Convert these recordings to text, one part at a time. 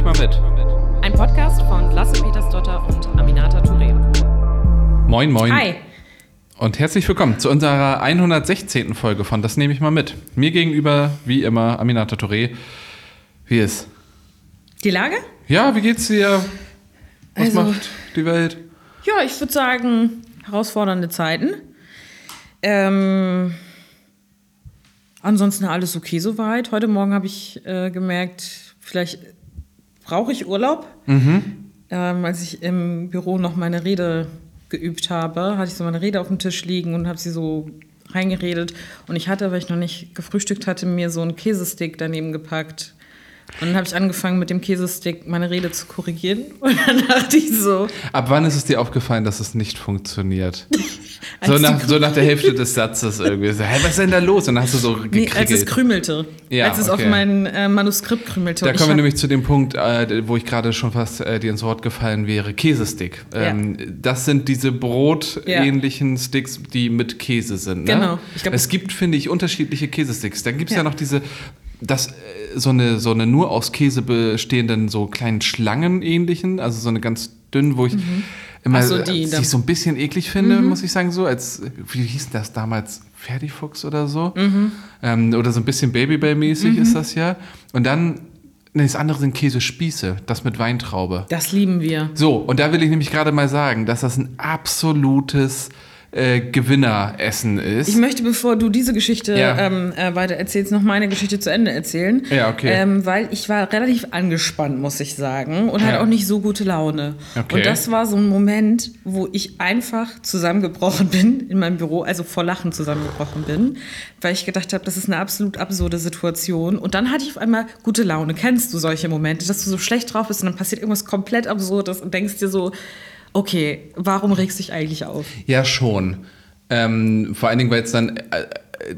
ich mal mit. Ein Podcast von Lasse Petersdotter und Aminata Touré. Moin, moin. Hi. Und herzlich willkommen zu unserer 116. Folge von Das nehme ich mal mit. Mir gegenüber, wie immer, Aminata Touré. Wie ist? Die Lage? Ja, wie geht's dir? Was Also- macht die Welt? Ja, ich würde sagen, herausfordernde Zeiten. Ähm, ansonsten alles okay soweit. Heute Morgen habe ich äh, gemerkt, vielleicht brauche ich Urlaub. Ähm, als ich im Büro noch meine Rede geübt habe, hatte ich so meine Rede auf dem Tisch liegen und habe sie so reingeredet. Und ich hatte, weil ich noch nicht gefrühstückt hatte, mir so einen Käsestick daneben gepackt. Und dann habe ich angefangen, mit dem Käsestick meine Rede zu korrigieren. Und dann dachte ich so, Ab wann ist es dir aufgefallen, dass es nicht funktioniert? so, nach, so nach der Hälfte des Satzes irgendwie. So, hey, was ist denn da los? Und dann hast du so Nee, als es gekriegelt. krümelte. Ja, als es okay. auf mein äh, Manuskript krümelte. Da kommen wir nämlich zu dem Punkt, äh, wo ich gerade schon fast äh, dir ins Wort gefallen wäre. Käsestick. Ähm, Das sind diese brotähnlichen Sticks, die mit Käse sind. Ne? Genau. Glaub- es gibt, finde ich, unterschiedliche Käsesticks. Dann gibt es ja. Ja. noch diese, das, äh, so, eine, so eine nur aus Käse bestehenden, so kleinen Schlangen ähnlichen, also so eine ganz dünn, wo ich immer Ach so, die sich so ein bisschen eklig finde, muss ich sagen, so als, wie hieß das damals? Ferdifuchs oder so? Ähm, oder so ein bisschen Babybell-mäßig ist das ja. Und dann, nee, das andere sind Käsespieße, das mit Weintraube. Das lieben wir. So, und da will ich nämlich gerade mal sagen, dass das ein absolutes äh, Gewinneressen ist. Ich möchte, bevor du diese Geschichte Ja. ähm, äh, weiter erzählst, noch meine Geschichte zu Ende erzählen. Ja, okay. Ähm, weil ich war relativ angespannt, muss ich sagen, und hatte Ja. auch nicht so gute Laune. Okay. Und das war so ein Moment, wo ich einfach zusammengebrochen bin in meinem Büro, also vor Lachen zusammengebrochen bin, weil ich gedacht habe, das ist eine absolut absurde Situation. Und dann hatte ich auf einmal gute Laune. Kennst du solche Momente, dass du so schlecht drauf bist und dann passiert irgendwas komplett Absurdes und denkst dir so, okay, warum regst du dich eigentlich auf? Ja, schon. Ähm, vor allen Dingen, weil es dann, äh,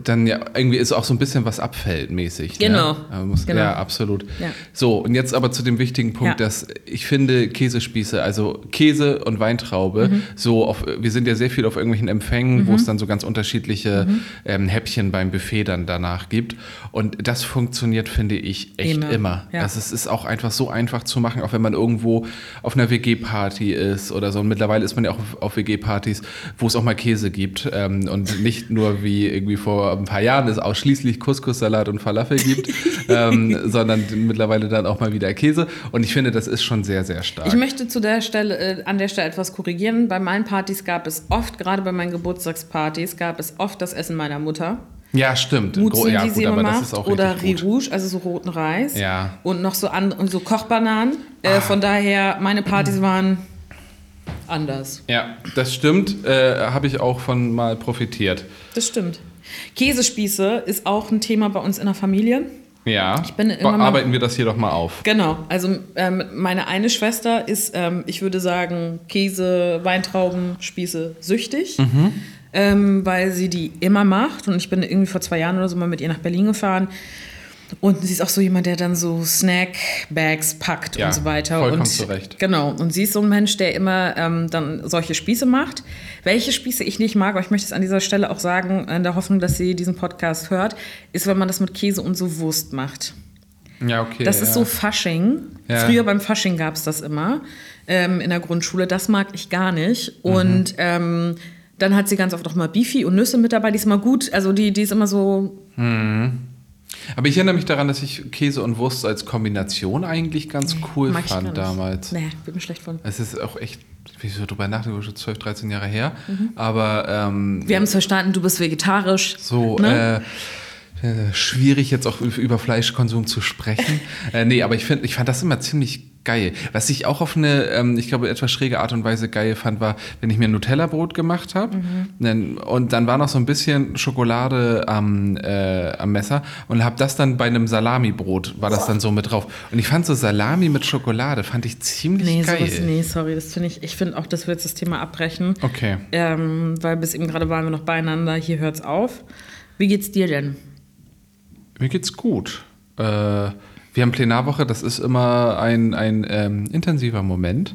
dann ja irgendwie ist auch so ein bisschen was abfällt mäßig. Genau. Ne? Muss, Genau. Ja, absolut. Ja. So, und jetzt aber zu dem wichtigen Punkt, Ja. dass ich finde, Käsespieße, also Käse und Weintraube, Mhm. so auf, wir sind ja sehr viel auf irgendwelchen Empfängen, wo es dann so ganz unterschiedliche Mhm. ähm, Häppchen beim Buffet dann danach gibt. Und das funktioniert, finde ich, echt immer. Immer. Ja. Also es ist auch einfach so einfach zu machen, auch wenn man irgendwo auf einer WG-Party ist oder so. Und mittlerweile ist man ja auch auf, auf WG-Partys, wo es auch mal Käse gibt ähm, und nicht nur wie irgendwie vor ein paar Jahren es ausschließlich Couscous-Salat und Falafel gibt, ähm, sondern mittlerweile dann auch mal wieder Käse. Und ich finde, das ist schon sehr, sehr stark. Ich möchte zu der Stelle, äh, an der Stelle etwas korrigieren. Bei meinen Partys gab es oft, gerade bei meinen Geburtstagspartys, gab es oft das Essen meiner Mutter. ja, stimmt. Mutzen, ja, die gut, sie immer aber das macht. ist auch oder richtig gut. Rouge, also so roten Reis. Ja. Und noch so, an, und so Kochbananen. Ah. Äh, von daher, meine Partys waren anders. Ja, das stimmt. Äh, Habe ich auch von mal profitiert. Das stimmt. Käsespieße ist auch ein Thema bei uns in der Familie. Ja. bin immer mal- Arbeiten wir das hier doch mal auf. Genau, also ähm, meine eine Schwester ist, ähm, ich würde sagen, Käse, Weintrauben, Spieße süchtig, ähm, weil sie die immer macht. Und ich bin irgendwie vor zwei Jahren oder so mal mit ihr nach Berlin gefahren. Und sie ist auch so jemand, der dann so Snackbags packt Ja, und so weiter. vollkommen und, zu Recht. Genau. Und sie ist so ein Mensch, der immer ähm, dann solche Spieße macht. Welche Spieße ich nicht mag, aber ich möchte es an dieser Stelle auch sagen, in der Hoffnung, dass sie diesen Podcast hört, ist, wenn man das mit Käse und so Wurst macht. Ja, okay. Das ja. ist so Fasching. Ja. Früher beim Fasching gab es das immer ähm, in der Grundschule. Das mag ich gar nicht. Mhm. Und ähm, dann hat sie ganz oft auch mal Beefy und Nüsse mit dabei. Die ist immer gut. Also die, die ist immer so. Aber ich erinnere mich daran, dass ich Käse und Wurst als Kombination eigentlich ganz cool mag fand damals. Nee, bin mir schlecht von. Es ist auch echt, wie ich so drüber nachdenke, schon 12, 13 Jahre her. Mhm. Aber ähm, Wir haben es verstanden, du bist vegetarisch. so Ne? äh, äh, schwierig jetzt auch über Fleischkonsum zu sprechen. äh, nee, aber ich, find, ich fand das immer ziemlich geil. Was ich auch auf eine, ähm, ich glaube, etwas schräge Art und Weise geil fand, war, wenn ich mir ein Nutella-Brot gemacht habe dann- und dann war noch so ein bisschen Schokolade am, äh, am Messer und habe das dann bei einem Salami-Brot, war das dann so mit drauf. Und ich fand so Salami mit Schokolade, fand ich ziemlich Nee, geil. sowas, nee, sorry, das finde ich. Ich finde auch, dass wir jetzt das Thema abbrechen. Okay. Ähm, weil bis eben gerade waren wir noch beieinander. Hier hört's auf. Wie geht's dir denn? Mir geht's gut. Äh, Wir haben Plenarwoche, das ist immer ein, ein ähm, intensiver Moment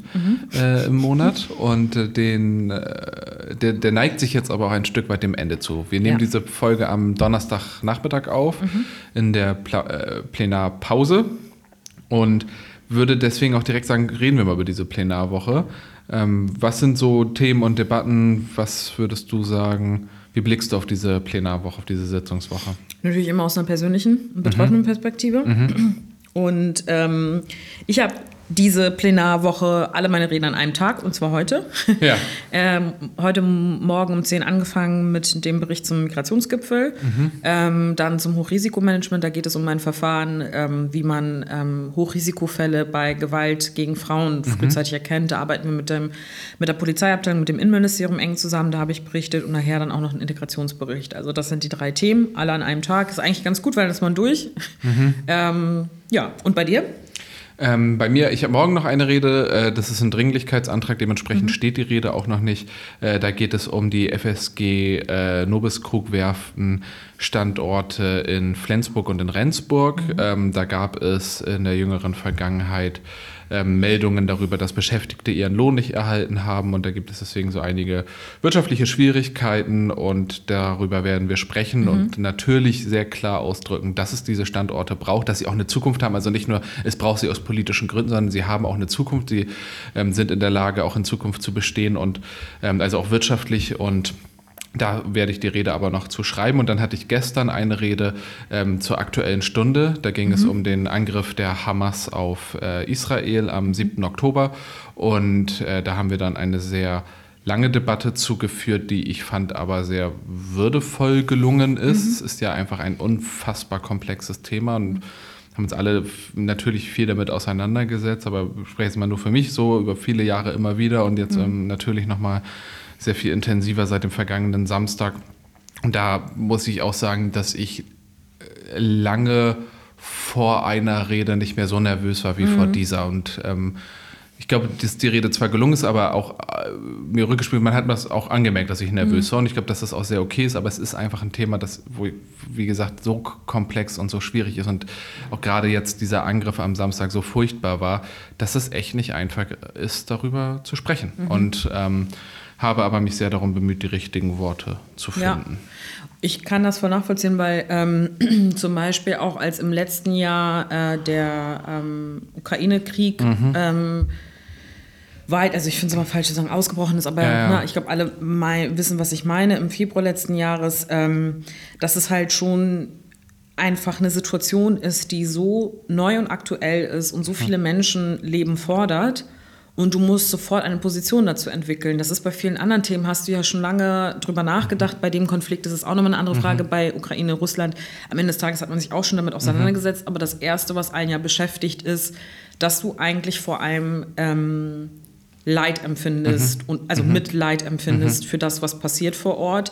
äh, im Monat und äh, den, äh, der, der neigt sich jetzt aber auch ein Stück weit dem Ende zu. Wir nehmen Ja. diese Folge am Donnerstagnachmittag auf in der Pla äh, Plenarpause und würde deswegen auch direkt sagen, reden wir mal über diese Plenarwoche. Ähm, was sind so Themen und Debatten? Was würdest du sagen? Wie blickst du auf diese Plenarwoche, auf diese Sitzungswoche? Natürlich immer aus einer persönlichen, betroffenen mhm. Perspektive. Mhm. Und ähm, ich habe diese Plenarwoche alle meine Reden an einem Tag, und zwar heute. Ja. ähm, heute Morgen um 10 angefangen mit dem Bericht zum Migrationsgipfel, mhm. ähm, dann zum Hochrisikomanagement. Da geht es um ein Verfahren, ähm, wie man ähm, Hochrisikofälle bei Gewalt gegen Frauen mhm. frühzeitig erkennt. Da arbeiten wir mit, dem, mit der Polizeiabteilung, mit dem Innenministerium eng zusammen. Da habe ich berichtet und nachher dann auch noch einen Integrationsbericht. Also das sind die drei Themen, alle an einem Tag. Ist eigentlich ganz gut, weil das man durch. Mhm. Ähm, ja, und bei dir? Ähm, bei mir, ich habe morgen noch eine Rede, äh, das ist ein Dringlichkeitsantrag, dementsprechend mhm. steht die Rede auch noch nicht. Äh, da geht es um die FSG äh, Nobiskrug-Werften Standorte in Flensburg und in Rendsburg. Mhm. Ähm, da gab es in der jüngeren Vergangenheit ähm, Meldungen darüber, dass Beschäftigte ihren Lohn nicht erhalten haben und da gibt es deswegen so einige wirtschaftliche Schwierigkeiten und darüber werden wir sprechen mhm. und natürlich sehr klar ausdrücken, dass es diese Standorte braucht, dass sie auch eine Zukunft haben. Also nicht nur, es braucht sie aus politischen Gründen, sondern sie haben auch eine Zukunft. Sie ähm, sind in der Lage, auch in Zukunft zu bestehen und ähm, also auch wirtschaftlich und da werde ich die Rede aber noch zu schreiben. Und dann hatte ich gestern eine Rede ähm, zur aktuellen Stunde. Da ging mhm. es um den Angriff der Hamas auf äh, Israel am 7. Oktober. Und äh, da haben wir dann eine sehr lange Debatte zugeführt, die ich fand aber sehr würdevoll gelungen ist. Mhm. Es ist ja einfach ein unfassbar komplexes Thema und haben uns alle natürlich viel damit auseinandergesetzt, aber spreche jetzt mal nur für mich so über viele Jahre immer wieder und jetzt mhm. ähm, natürlich nochmal sehr viel intensiver seit dem vergangenen Samstag. Und da muss ich auch sagen, dass ich äh, lange vor einer Rede nicht mehr so nervös war wie mhm. vor dieser. Und ähm, ich glaube, dass die Rede zwar gelungen ist, aber auch äh, mir rückgespielt, man hat das auch angemerkt, dass ich nervös mhm. war. Und ich glaube, dass das auch sehr okay ist, aber es ist einfach ein Thema, das, wo, wie gesagt, so komplex und so schwierig ist und auch gerade jetzt dieser Angriff am Samstag so furchtbar war, dass es echt nicht einfach ist, darüber zu sprechen. Mhm. Und ähm, habe aber mich sehr darum bemüht, die richtigen Worte zu finden. Ja. Ich kann das voll nachvollziehen, weil ähm, zum Beispiel auch als im letzten Jahr äh, der ähm, Ukraine-Krieg mhm. ähm, weit, also ich finde es immer falsch zu sagen, ausgebrochen ist, aber ja, ja. Na, ich glaube, alle wissen, was ich meine. Im Februar letzten Jahres, ähm, dass es halt schon einfach eine Situation ist, die so neu und aktuell ist und so viele Menschenleben fordert und du musst sofort eine Position dazu entwickeln. Das ist bei vielen anderen Themen, hast du ja schon lange drüber nachgedacht. Bei dem Konflikt ist es auch nochmal eine andere mhm. Frage. Mhm. Bei Ukraine, Russland, am Ende des Tages hat man sich auch schon damit auseinandergesetzt. Mhm. Aber das Erste, was einen ja beschäftigt, ist, dass du eigentlich vor allem ähm, Leid empfindest, mhm. und, also mhm. Mitleid empfindest mhm. für das, was passiert vor Ort.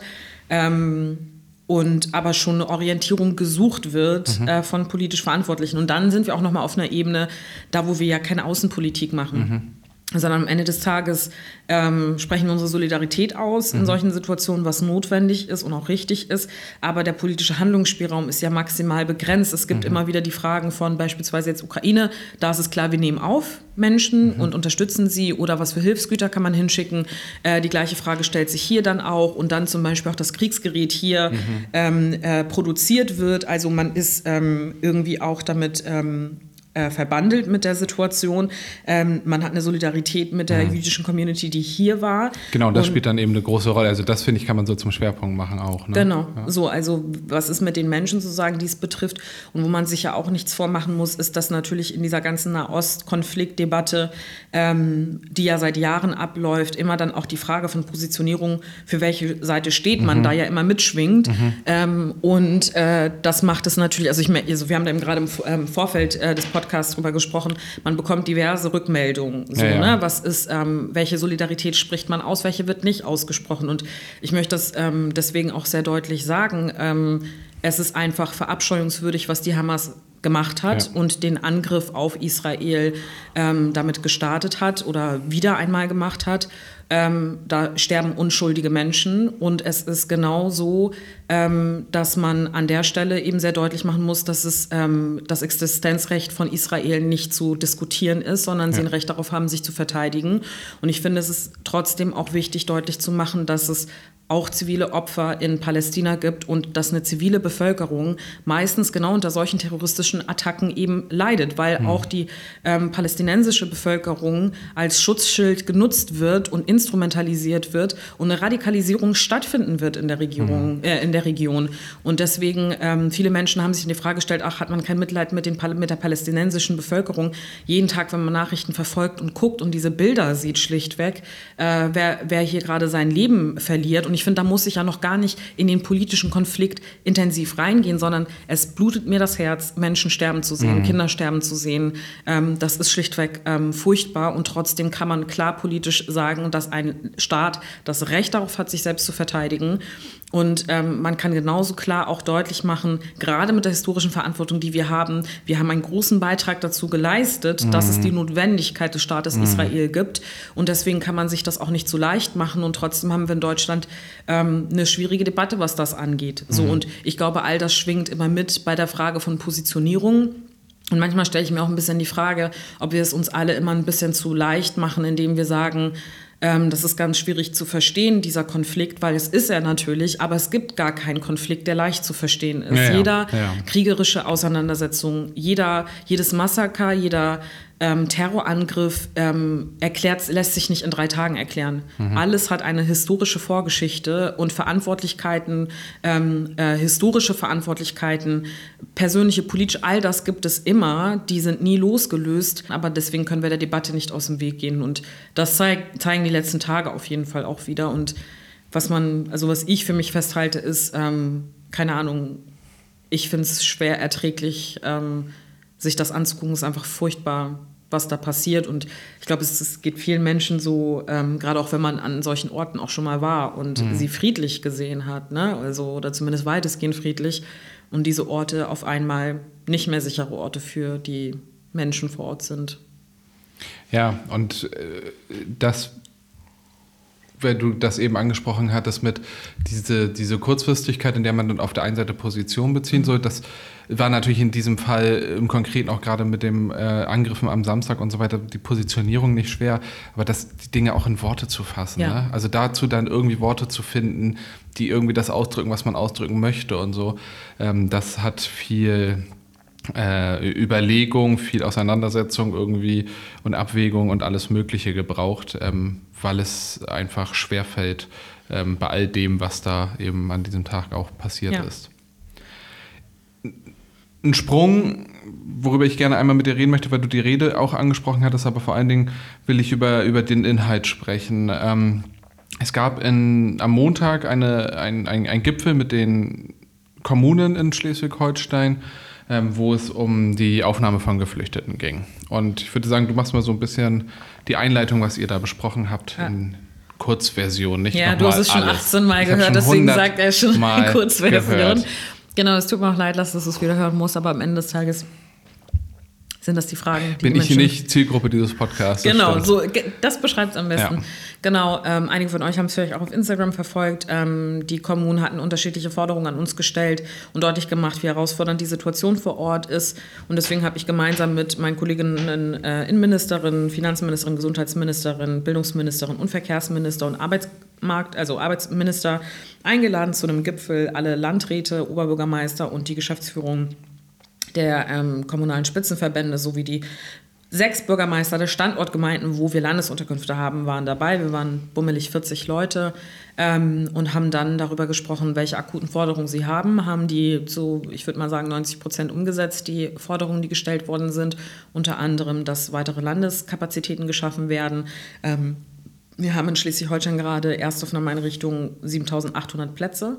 Ähm, und aber schon eine Orientierung gesucht wird mhm. äh, von politisch Verantwortlichen. Und dann sind wir auch noch mal auf einer Ebene, da wo wir ja keine Außenpolitik machen. Mhm sondern am Ende des Tages ähm, sprechen wir unsere Solidarität aus mhm. in solchen Situationen, was notwendig ist und auch richtig ist. Aber der politische Handlungsspielraum ist ja maximal begrenzt. Es gibt mhm. immer wieder die Fragen von beispielsweise jetzt Ukraine. Da ist es klar, wir nehmen auf Menschen mhm. und unterstützen sie oder was für Hilfsgüter kann man hinschicken. Äh, die gleiche Frage stellt sich hier dann auch und dann zum Beispiel auch das Kriegsgerät hier mhm. ähm, äh, produziert wird. Also man ist ähm, irgendwie auch damit ähm, äh, verbandelt mit der Situation. Ähm, man hat eine Solidarität mit der mhm. jüdischen Community, die hier war. Genau, das und spielt dann eben eine große Rolle. Also das finde ich, kann man so zum Schwerpunkt machen auch. Ne? Genau, ja. so, also was ist mit den Menschen sozusagen, die es betrifft und wo man sich ja auch nichts vormachen muss, ist, dass natürlich in dieser ganzen Nahost-Konfliktdebatte, ähm, die ja seit Jahren abläuft, immer dann auch die Frage von Positionierung, für welche Seite steht man, mhm. da ja immer mitschwingt. Mhm. Ähm, und äh, das macht es natürlich, also, ich, also wir haben da eben gerade im ähm, Vorfeld äh, des Podcasts Podcast drüber gesprochen, man bekommt diverse Rückmeldungen. So, ja, ja. Ne? Was ist, ähm, welche Solidarität spricht man aus, welche wird nicht ausgesprochen? Und ich möchte das ähm, deswegen auch sehr deutlich sagen. Ähm, es ist einfach verabscheuungswürdig, was die Hamas gemacht hat ja. und den Angriff auf Israel ähm, damit gestartet hat oder wieder einmal gemacht hat. Ähm, da sterben unschuldige Menschen und es ist genau so, ähm, dass man an der Stelle eben sehr deutlich machen muss, dass es ähm, das Existenzrecht von Israel nicht zu diskutieren ist, sondern ja. sie ein Recht darauf haben, sich zu verteidigen. Und ich finde, es ist trotzdem auch wichtig, deutlich zu machen, dass es auch zivile Opfer in Palästina gibt und dass eine zivile Bevölkerung meistens genau unter solchen terroristischen Attacken eben leidet, weil mhm. auch die ähm, palästinensische Bevölkerung als Schutzschild genutzt wird und instrumentalisiert wird und eine Radikalisierung stattfinden wird in der Regierung, mhm. äh, in der Region. Und deswegen ähm, viele Menschen haben sich in die Frage gestellt: Ach, hat man kein Mitleid mit, den, mit der palästinensischen Bevölkerung? Jeden Tag, wenn man Nachrichten verfolgt und guckt und diese Bilder sieht, schlichtweg, äh, wer, wer hier gerade sein Leben verliert und ich finde, da muss ich ja noch gar nicht in den politischen Konflikt intensiv reingehen, sondern es blutet mir das Herz, Menschen sterben zu sehen, mhm. Kinder sterben zu sehen. Ähm, das ist schlichtweg ähm, furchtbar und trotzdem kann man klar politisch sagen, dass ein Staat das Recht darauf hat, sich selbst zu verteidigen und ähm, man kann genauso klar auch deutlich machen, gerade mit der historischen Verantwortung, die wir haben, wir haben einen großen Beitrag dazu geleistet, mhm. dass es die Notwendigkeit des Staates mhm. Israel gibt. Und deswegen kann man sich das auch nicht so leicht machen. Und trotzdem haben wir in Deutschland ähm, eine schwierige Debatte, was das angeht. So, mhm. und ich glaube, all das schwingt immer mit bei der Frage von Positionierung. Und manchmal stelle ich mir auch ein bisschen die Frage, ob wir es uns alle immer ein bisschen zu leicht machen, indem wir sagen, ähm, das ist ganz schwierig zu verstehen, dieser Konflikt, weil es ist er natürlich, aber es gibt gar keinen Konflikt, der leicht zu verstehen ist. Ja, Jeder ja. kriegerische Auseinandersetzung, jeder, jedes Massaker, jeder ähm, Terrorangriff ähm, erklärt, lässt sich nicht in drei Tagen erklären. Mhm. Alles hat eine historische Vorgeschichte und Verantwortlichkeiten, ähm, äh, historische Verantwortlichkeiten, persönliche, politische, all das gibt es immer. Die sind nie losgelöst, aber deswegen können wir der Debatte nicht aus dem Weg gehen. Und das zeig, zeigen die letzten Tage auf jeden Fall auch wieder. Und was man, also was ich für mich festhalte, ist, ähm, keine Ahnung, ich finde es schwer erträglich, ähm, sich das anzugucken, ist einfach furchtbar, was da passiert. Und ich glaube, es, es, geht vielen Menschen so, ähm, gerade auch wenn man an solchen Orten auch schon mal war und mhm. sie friedlich gesehen hat, ne? also, oder zumindest weitestgehend friedlich, und diese Orte auf einmal nicht mehr sichere Orte für die Menschen vor Ort sind. Ja, und äh, das weil du das eben angesprochen hattest mit diese, diese Kurzfristigkeit, in der man dann auf der einen Seite Position beziehen soll, das war natürlich in diesem Fall im Konkreten auch gerade mit dem äh, Angriffen am Samstag und so weiter die Positionierung nicht schwer, aber das, die Dinge auch in Worte zu fassen. Ja. Ne? Also dazu dann irgendwie Worte zu finden, die irgendwie das ausdrücken, was man ausdrücken möchte und so, ähm, das hat viel äh, Überlegung, viel Auseinandersetzung irgendwie und Abwägung und alles Mögliche gebraucht, ähm, weil es einfach schwerfällt ähm, bei all dem, was da eben an diesem Tag auch passiert ja. ist. Ein Sprung, worüber ich gerne einmal mit dir reden möchte, weil du die Rede auch angesprochen hattest, aber vor allen Dingen will ich über, über den Inhalt sprechen. Ähm, es gab in, am Montag eine, ein, ein, ein Gipfel mit den Kommunen in Schleswig-Holstein, ähm, wo es um die Aufnahme von Geflüchteten ging. Und ich würde sagen, du machst mal so ein bisschen die Einleitung, was ihr da besprochen habt, ja. in Kurzversion, nicht Ja, du hast es schon alles. 18 Mal gehört, deswegen sagt er schon mal Kurzversion. Gehört. Genau, es tut mir auch leid, dass du es wieder hören musst, aber am Ende des Tages sind das die Fragen, die Bin die ich nicht Zielgruppe dieses Podcasts? Genau, so, das beschreibt es am besten. Ja. Genau, ähm, einige von euch haben es vielleicht auch auf Instagram verfolgt. Ähm, die Kommunen hatten unterschiedliche Forderungen an uns gestellt und deutlich gemacht, wie herausfordernd die Situation vor Ort ist. Und deswegen habe ich gemeinsam mit meinen Kolleginnen äh, Innenministerin, Finanzministerin, Gesundheitsministerin, Bildungsministerin und Verkehrsminister und Arbeitsmarkt, also Arbeitsminister eingeladen zu einem Gipfel, alle Landräte, Oberbürgermeister und die Geschäftsführung der ähm, kommunalen Spitzenverbände sowie die sechs Bürgermeister der Standortgemeinden, wo wir Landesunterkünfte haben, waren dabei. Wir waren bummelig 40 Leute ähm, und haben dann darüber gesprochen, welche akuten Forderungen sie haben. Haben die zu, ich würde mal sagen, 90 Prozent umgesetzt, die Forderungen, die gestellt worden sind. Unter anderem, dass weitere Landeskapazitäten geschaffen werden. Ähm, wir haben in Schleswig-Holstein gerade Erstaufnahmeeinrichtungen 7800 Plätze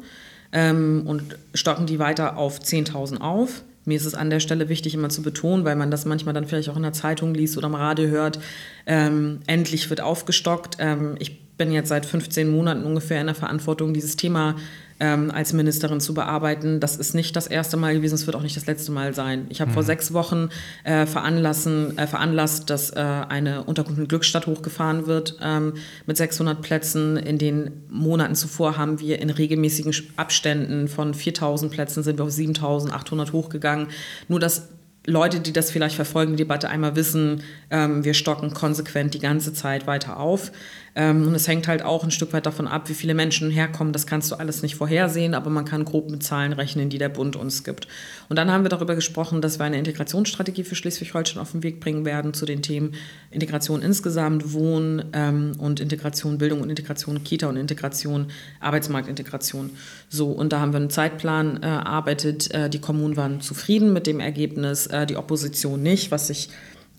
ähm, und stocken die weiter auf 10.000 auf. Mir ist es an der Stelle wichtig, immer zu betonen, weil man das manchmal dann vielleicht auch in der Zeitung liest oder am Radio hört, ähm, endlich wird aufgestockt. Ähm, ich bin jetzt seit 15 Monaten ungefähr in der Verantwortung, dieses Thema ähm, als Ministerin zu bearbeiten. Das ist nicht das erste Mal gewesen, es wird auch nicht das letzte Mal sein. Ich habe mhm. vor sechs Wochen äh, veranlassen, äh, veranlasst, dass äh, eine Unterkunft in Glückstadt hochgefahren wird ähm, mit 600 Plätzen. In den Monaten zuvor haben wir in regelmäßigen Abständen von 4000 Plätzen sind wir auf 7800 hochgegangen. Nur das Leute, die das vielleicht verfolgen, die Debatte einmal wissen, ähm, wir stocken konsequent die ganze Zeit weiter auf. Ähm, und es hängt halt auch ein Stück weit davon ab, wie viele Menschen herkommen. Das kannst du alles nicht vorhersehen, aber man kann grob mit Zahlen rechnen, die der Bund uns gibt. Und dann haben wir darüber gesprochen, dass wir eine Integrationsstrategie für Schleswig-Holstein auf den Weg bringen werden zu den Themen Integration insgesamt, Wohnen ähm, und Integration, Bildung und Integration, Kita und Integration, Arbeitsmarktintegration. So, und da haben wir einen Zeitplan äh, erarbeitet. Äh, die Kommunen waren zufrieden mit dem Ergebnis, äh, die Opposition nicht, was ich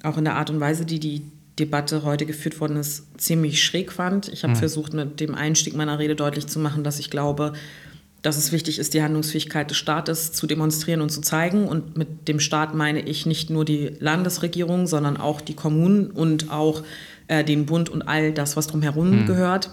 auch in der Art und Weise, die die Debatte heute geführt worden ist, ziemlich schräg fand. Ich habe mhm. versucht, mit dem Einstieg meiner Rede deutlich zu machen, dass ich glaube, dass es wichtig ist, die Handlungsfähigkeit des Staates zu demonstrieren und zu zeigen. Und mit dem Staat meine ich nicht nur die Landesregierung, sondern auch die Kommunen und auch äh, den Bund und all das, was drumherum mhm. gehört.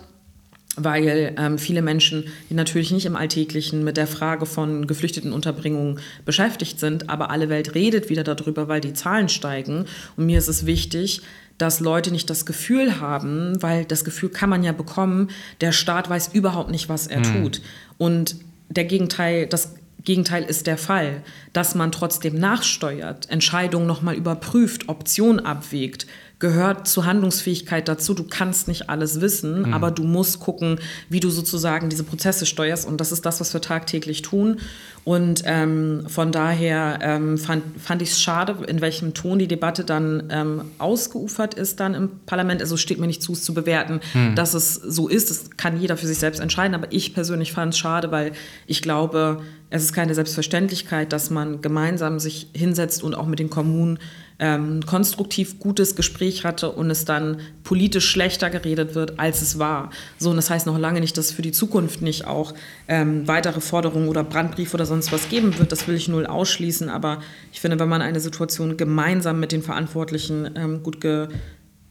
Weil ähm, viele Menschen, die natürlich nicht im Alltäglichen mit der Frage von Geflüchtetenunterbringung beschäftigt sind, aber alle Welt redet wieder darüber, weil die Zahlen steigen. Und mir ist es wichtig, dass Leute nicht das Gefühl haben, weil das Gefühl kann man ja bekommen, der Staat weiß überhaupt nicht, was er mhm. tut. Und der Gegenteil, das Gegenteil ist der Fall, dass man trotzdem nachsteuert, Entscheidungen nochmal überprüft, Optionen abwägt, gehört zur Handlungsfähigkeit dazu. Du kannst nicht alles wissen, mhm. aber du musst gucken, wie du sozusagen diese Prozesse steuerst. Und das ist das, was wir tagtäglich tun. Und ähm, von daher ähm, fand, fand ich es schade, in welchem Ton die Debatte dann ähm, ausgeufert ist dann im Parlament. Also steht mir nicht zu, es zu bewerten, hm. dass es so ist. Das kann jeder für sich selbst entscheiden. Aber ich persönlich fand es schade, weil ich glaube, es ist keine Selbstverständlichkeit, dass man gemeinsam sich hinsetzt und auch mit den Kommunen ähm, konstruktiv gutes Gespräch hatte und es dann politisch schlechter geredet wird, als es war. So, und das heißt noch lange nicht, dass für die Zukunft nicht auch ähm, weitere Forderungen oder Brandbriefe oder sonst was geben wird. Das will ich null ausschließen. Aber ich finde, wenn man eine Situation gemeinsam mit den Verantwortlichen ähm, gut ge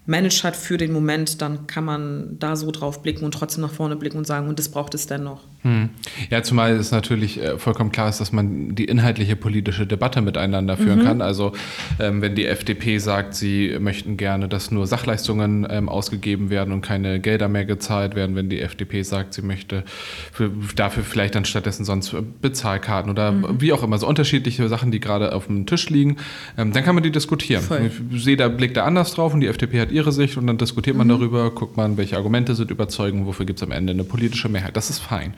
managed hat für den Moment, dann kann man da so drauf blicken und trotzdem nach vorne blicken und sagen, und das braucht es dennoch. Hm. Ja, zumal es natürlich äh, vollkommen klar ist, dass man die inhaltliche politische Debatte miteinander führen mhm. kann. Also ähm, wenn die FDP sagt, sie möchten gerne, dass nur Sachleistungen ähm, ausgegeben werden und keine Gelder mehr gezahlt werden, wenn die FDP sagt, sie möchte für, dafür vielleicht dann stattdessen sonst Bezahlkarten oder mhm. wie auch immer, so unterschiedliche Sachen, die gerade auf dem Tisch liegen, ähm, dann kann man die diskutieren. Voll. Ich sehe, da blickt da anders drauf und die FDP hat ihre Sicht und dann diskutiert man mhm. darüber, guckt man, welche Argumente sind überzeugend, wofür gibt es am Ende eine politische Mehrheit. Das ist fein.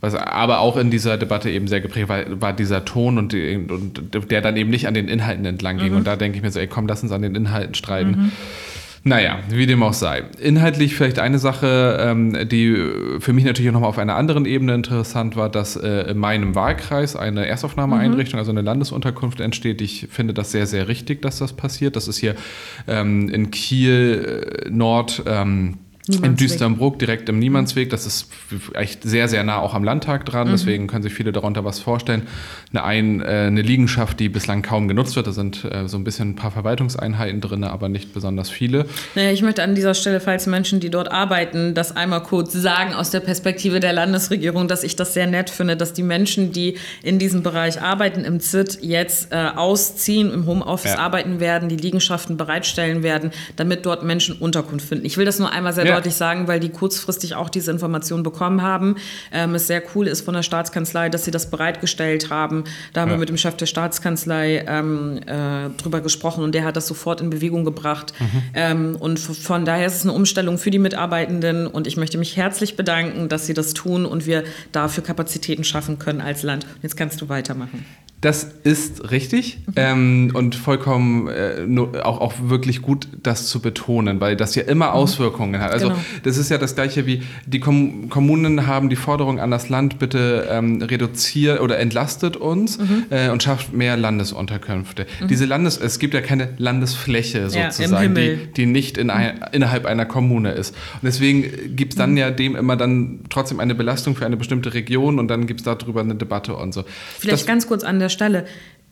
Was aber auch in dieser Debatte eben sehr geprägt war, war dieser Ton und, die, und der dann eben nicht an den Inhalten entlang ging. Mhm. Und da denke ich mir so, ey, komm, lass uns an den Inhalten streiten. Mhm. Naja, wie dem auch sei. Inhaltlich vielleicht eine Sache, ähm, die für mich natürlich nochmal auf einer anderen Ebene interessant war, dass äh, in meinem Wahlkreis eine Erstaufnahmeeinrichtung, mhm. also eine Landsunterkunft entsteht. Ich finde das sehr, sehr richtig, dass das passiert. Das ist hier ähm, in Kiel äh, Nord. Ähm, in Düsternbruck, direkt im Niemandsweg. Das ist echt sehr, sehr nah auch am Landtag dran. Mhm. Deswegen können sich viele darunter was vorstellen. Eine, ein, äh, eine Liegenschaft, die bislang kaum genutzt wird. Da sind äh, so ein bisschen ein paar Verwaltungseinheiten drin, aber nicht besonders viele. Naja, ich möchte an dieser Stelle, falls Menschen, die dort arbeiten, das einmal kurz sagen aus der Perspektive der Landesregierung, dass ich das sehr nett finde, dass die Menschen, die in diesem Bereich arbeiten, im ZIT jetzt äh, ausziehen, im Homeoffice ja. arbeiten werden, die Liegenschaften bereitstellen werden, damit dort Menschen Unterkunft finden. Ich will das nur einmal sehr ja deutlich sagen, weil die kurzfristig auch diese Information bekommen haben. Ähm, es sehr cool ist von der Staatskanzlei, dass sie das bereitgestellt haben. Da haben ja. wir mit dem Chef der Staatskanzlei ähm, äh, drüber gesprochen und der hat das sofort in Bewegung gebracht. Mhm. Ähm, und von daher ist es eine Umstellung für die Mitarbeitenden und ich möchte mich herzlich bedanken, dass sie das tun und wir dafür Kapazitäten schaffen können als Land. Jetzt kannst du weitermachen. Das ist richtig mhm. ähm, und vollkommen äh, nur, auch, auch wirklich gut, das zu betonen, weil das ja immer mhm. Auswirkungen hat. Also genau. das ist ja das gleiche wie die Kom Kommunen haben die Forderung an das Land, bitte ähm, reduziert oder entlastet uns mhm. äh, und schafft mehr Landesunterkünfte. Mhm. Diese Landes, es gibt ja keine Landesfläche sozusagen, ja, die, die nicht in ein, innerhalb einer Kommune ist. Und deswegen gibt es dann mhm. ja dem immer dann trotzdem eine Belastung für eine bestimmte Region und dann gibt es darüber eine Debatte und so. Vielleicht das, ganz kurz an der der Stelle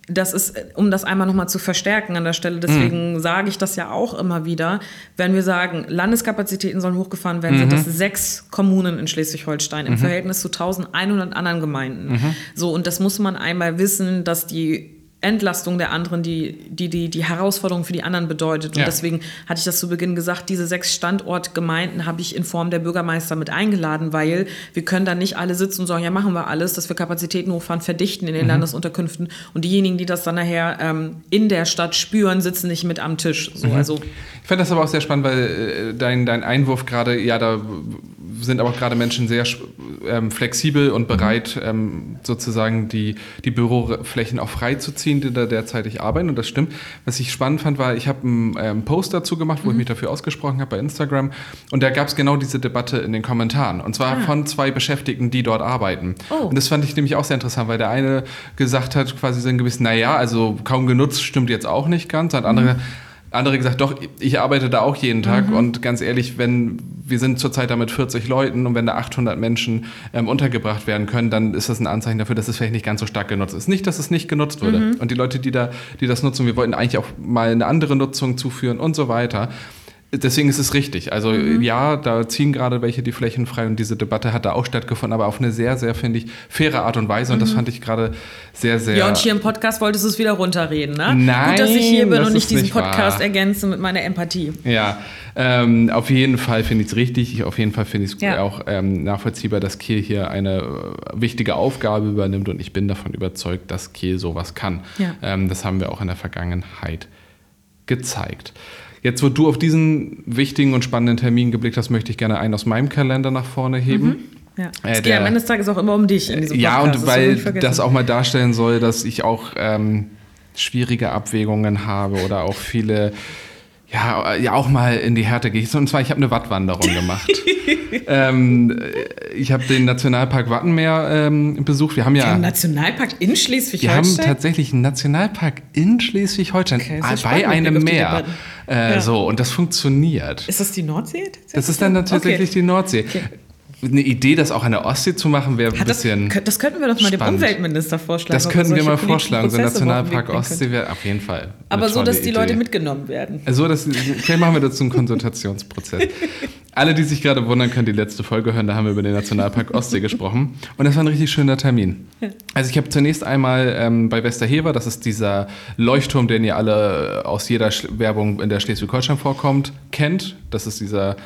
das ist, um das einmal nochmal zu verstärken an der Stelle, deswegen mhm. sage ich das ja auch immer wieder, wenn wir sagen, Landeskapazitäten sollen hochgefahren werden, mhm. sind das sechs Kommunen in Schleswig-Holstein im mhm. Verhältnis zu 1100 anderen Gemeinden. Mhm. So, und das muss man einmal wissen, dass die Entlastung der anderen, die die, die, die Herausforderung für die anderen bedeutet. Und ja. deswegen hatte ich das zu Beginn gesagt, diese sechs Standortgemeinden habe ich in Form der Bürgermeister mit eingeladen, weil wir können da nicht alle sitzen und sagen, ja, machen wir alles, dass wir Kapazitäten hochfahren, verdichten in den mhm. Landesunterkünften. Und diejenigen, die das dann nachher ähm, in der Stadt spüren, sitzen nicht mit am Tisch. So, mhm. also. Ich fand das aber auch sehr spannend, weil äh, dein, dein Einwurf gerade, ja, da sind aber auch gerade Menschen sehr ähm, flexibel und bereit, mhm. ähm, sozusagen die, die Büroflächen auch freizuziehen, die da derzeitig arbeiten. Und das stimmt. Was ich spannend fand, war, ich habe einen ähm, Post dazu gemacht, wo mhm. ich mich dafür ausgesprochen habe bei Instagram. Und da gab es genau diese Debatte in den Kommentaren. Und zwar ah. von zwei Beschäftigten, die dort arbeiten. Oh. Und das fand ich nämlich auch sehr interessant, weil der eine gesagt hat, quasi so ein gewissen, naja, also kaum genutzt stimmt jetzt auch nicht ganz. Und andere, mhm andere gesagt, doch, ich arbeite da auch jeden Tag mhm. und ganz ehrlich, wenn wir sind zurzeit da mit 40 Leuten und wenn da 800 Menschen ähm, untergebracht werden können, dann ist das ein Anzeichen dafür, dass es vielleicht nicht ganz so stark genutzt ist. Nicht, dass es nicht genutzt wurde. Mhm. Und die Leute, die da, die das nutzen, wir wollten eigentlich auch mal eine andere Nutzung zuführen und so weiter. Deswegen ist es richtig. Also mhm. ja, da ziehen gerade welche die Flächen frei und diese Debatte hat da auch stattgefunden, aber auf eine sehr, sehr, finde ich, faire Art und Weise. Und das mhm. fand ich gerade sehr, sehr. Ja, und hier im Podcast wolltest du es wieder runterreden, ne? Nein. Gut, dass ich hier bin und nicht diesen nicht Podcast wahr. ergänze mit meiner Empathie. Ja, ähm, auf jeden Fall finde ich es richtig. Auf jeden Fall finde ich es ja. auch ähm, nachvollziehbar, dass Kiel hier eine äh, wichtige Aufgabe übernimmt und ich bin davon überzeugt, dass Kiel sowas kann. Ja. Ähm, das haben wir auch in der Vergangenheit gezeigt. Jetzt, wo du auf diesen wichtigen und spannenden Termin geblickt hast, möchte ich gerne einen aus meinem Kalender nach vorne heben. Mhm. Ja. Es äh, geht am Ende des Tages auch immer um dich in diesem Podcast. Ja, und weil das, das auch mal darstellen soll, dass ich auch ähm, schwierige Abwägungen habe oder auch viele ja, ja auch mal in die Härte gehe. Und zwar, ich habe eine Wattwanderung gemacht. ähm, ich habe den Nationalpark Wattenmeer ähm, besucht. Wir haben ja. Den Nationalpark in Schleswig-Holstein? Wir haben tatsächlich einen Nationalpark in Schleswig-Holstein okay, bei spannend, einem Meer. Äh, ja. So, und das funktioniert. Ist das die Nordsee? Das ist dann tatsächlich okay. die Nordsee. Okay eine Idee, das auch an der Ostsee zu machen, wäre ein das, bisschen. Das könnten wir doch mal spannend. dem Umweltminister vorschlagen. Das könnten wir mal vorschlagen. So Nationalpark Ostsee wäre auf jeden Fall. Aber so, dass die Idee. Leute mitgenommen werden. So, dass, vielleicht machen wir dazu einen Konsultationsprozess. Alle, die sich gerade wundern, können die letzte Folge hören. Da haben wir über den Nationalpark Ostsee gesprochen. Und das war ein richtig schöner Termin. Also, ich habe zunächst einmal ähm, bei Westerhever, das ist dieser Leuchtturm, den ihr alle aus jeder Werbung in der Schleswig-Holstein vorkommt, kennt. Das ist dieser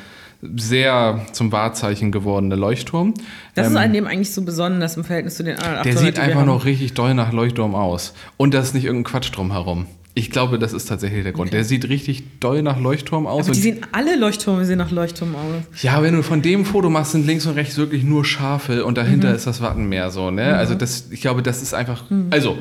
sehr zum Wahrzeichen gewordene Leuchtturm. Das ähm, ist an dem eigentlich so besonders im Verhältnis zu den anderen Der sieht einfach noch richtig doll nach Leuchtturm aus. Und da ist nicht irgendein Quatsch drumherum. Ich glaube, das ist tatsächlich der Grund. Okay. Der sieht richtig doll nach Leuchtturm aus. Aber die sehen alle Leuchttürme sehen nach Leuchtturm aus. Ja, wenn du von dem Foto machst, sind links und rechts wirklich nur Schafe und dahinter mhm. ist das Wattenmeer so. Ne? Mhm. Also das, ich glaube, das ist einfach. Mhm. Also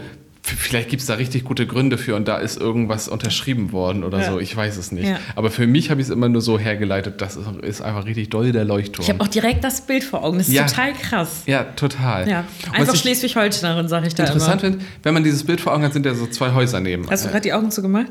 Vielleicht gibt es da richtig gute Gründe für und da ist irgendwas unterschrieben worden oder ja. so. Ich weiß es nicht. Ja. Aber für mich habe ich es immer nur so hergeleitet, das ist einfach richtig doll der Leuchtturm. Ich habe auch direkt das Bild vor Augen. Das ist ja. total krass. Ja, total. Ja. Einfach Schleswig-Holsteinerin, sage ich da Interessant finde, wenn man dieses Bild vor Augen hat, sind ja so zwei Häuser neben. Hast du gerade die Augen zugemacht?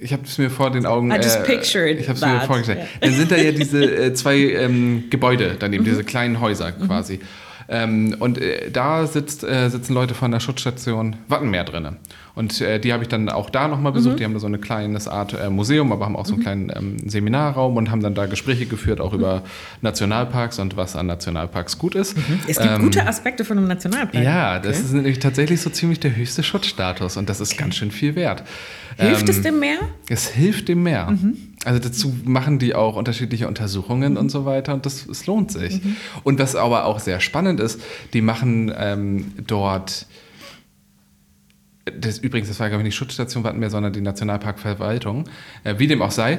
ich habe es mir vor den Augen. I just äh, pictured ich habe es mir vorgestellt. Yeah. Dann sind da ja diese äh, zwei ähm, Gebäude daneben, mhm. diese kleinen Häuser quasi. Mhm. Ähm, und äh, da sitzt, äh, sitzen Leute von der Schutzstation Wattenmeer drin. Und äh, die habe ich dann auch da nochmal besucht. Mhm. Die haben da so eine kleines Art äh, Museum, aber haben auch so einen mhm. kleinen ähm, Seminarraum und haben dann da Gespräche geführt, auch mhm. über Nationalparks und was an Nationalparks gut ist. Mhm. Es gibt ähm, gute Aspekte von einem Nationalpark. Ja, okay. das ist nämlich tatsächlich so ziemlich der höchste Schutzstatus und das ist okay. ganz schön viel wert. Hilft ähm, es dem Meer? Es hilft dem Meer. Mhm. Also dazu machen die auch unterschiedliche Untersuchungen mhm. und so weiter und das es lohnt sich. Mhm. Und was aber auch sehr spannend ist, die machen ähm, dort das, übrigens, das war glaube ich nicht Schutzstation Wattenmeer, sondern die Nationalparkverwaltung, äh, wie dem auch sei,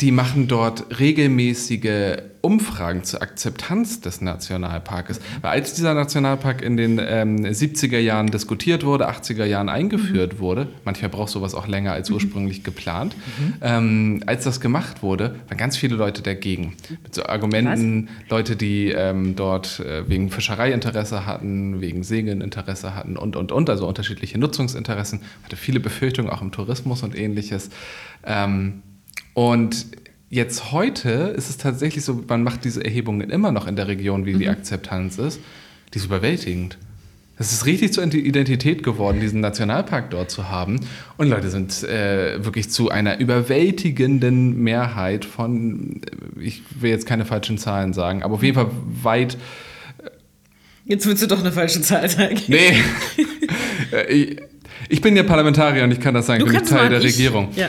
die machen dort regelmäßige Umfragen zur Akzeptanz des Nationalparkes. Weil als dieser Nationalpark in den ähm, 70er Jahren diskutiert wurde, 80er Jahren eingeführt mhm. wurde, manchmal braucht sowas auch länger als mhm. ursprünglich mhm. geplant, mhm. Ähm, als das gemacht wurde, waren ganz viele Leute dagegen. Mit so Argumenten, Was? Leute, die ähm, dort äh, wegen Fischereiinteresse hatten, wegen Segeln Interesse hatten und, und, und, also unterschiedliche Nutzungsinteressen, hatte viele Befürchtungen auch im Tourismus und ähnliches. Und jetzt heute ist es tatsächlich so, man macht diese Erhebungen immer noch in der Region, wie mhm. die Akzeptanz ist. Die ist überwältigend. Das ist richtig zur Identität geworden, diesen Nationalpark dort zu haben. Und Leute sind äh, wirklich zu einer überwältigenden Mehrheit von, äh, ich will jetzt keine falschen Zahlen sagen, aber auf jeden Fall weit. Jetzt willst du doch eine falsche Zahl sagen. Nee. Äh, ich, ich, bin ja Parlamentarier und ich kann das sagen, ich bin Teil der ich, Regierung. Ja.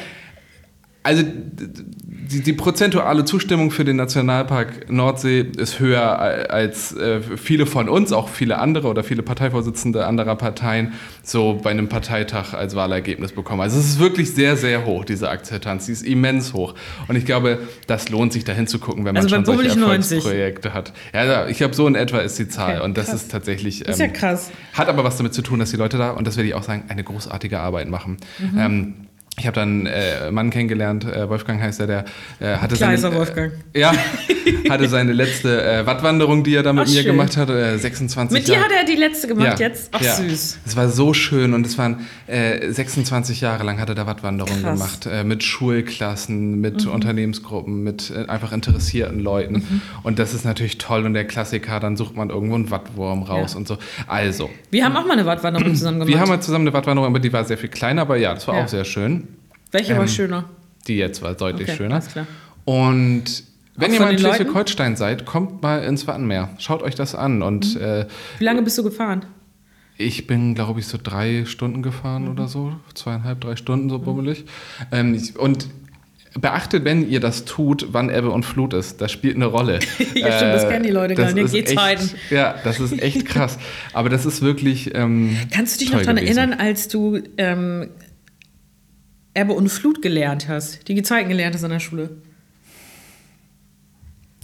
Also die, die, prozentuale Zustimmung für den Nationalpark Nordsee ist höher als äh, viele von uns, auch viele andere oder viele Parteivorsitzende anderer Parteien so bei einem Parteitag als Wahlergebnis bekommen. Also es ist wirklich sehr, sehr hoch, diese Akzeptanz. Die ist immens hoch. Und ich glaube, das lohnt sich da hinzugucken, wenn man also schon solche Erfolgsprojekte 90. hat. Ja, ich glaube, so in etwa ist die Zahl. Okay, und das krass. ist tatsächlich... Ähm, ist ja ähm, krass. Hat aber was damit zu tun, dass die Leute da, und das werde ich auch sagen, eine großartige Arbeit machen. Mhm. Ähm, ich habe dann äh, einen Mann kennengelernt, äh, Wolfgang heißt er, der äh, hatte seine, äh, Wolfgang. ja, hatte seine letzte äh, Wattwanderung, die er da mit Ach, mir schön. gemacht hat, 26 Mit dir hat er die letzte gemacht ja, jetzt? Ach ja. süß. Es war so schön und es waren 26 Jahre lang hat er da Wattwanderungen gemacht, mit Schulklassen, mit mhm. Unternehmensgruppen, mit einfach interessierten Leuten mhm. und das ist natürlich toll und der Klassiker, dann sucht man irgendwo einen Wattwurm raus ja. und so. Also. Wir haben auch mal eine Wattwanderung zusammen gemacht. Wir haben mal zusammen eine Wattwanderung, aber die war sehr viel kleiner, aber ja, das war auch sehr schön. Welche ähm, war schöner? Die jetzt war deutlich okay, schöner. Und wenn ihr mal in Schleswig-Holstein seid, kommt mal ins Wattenmeer. Schaut euch das an. Und, mhm. äh, Wie lange bist du gefahren? Ich bin, glaube ich, so drei Stunden gefahren mhm. oder so. Zweieinhalb, drei Stunden so mhm. bummelig. Ähm, und beachtet, wenn ihr das tut, wann Ebbe und Flut ist. Das spielt eine Rolle. ja, stimmt, das kennen die Leute gar nicht. Geht's Ja, das ist echt krass. Aber das ist wirklich. Ähm, Kannst du dich noch daran erinnern, als du ähm, Ebbe und Flut gelernt hast, die Gezeiten gelernt hast an der Schule?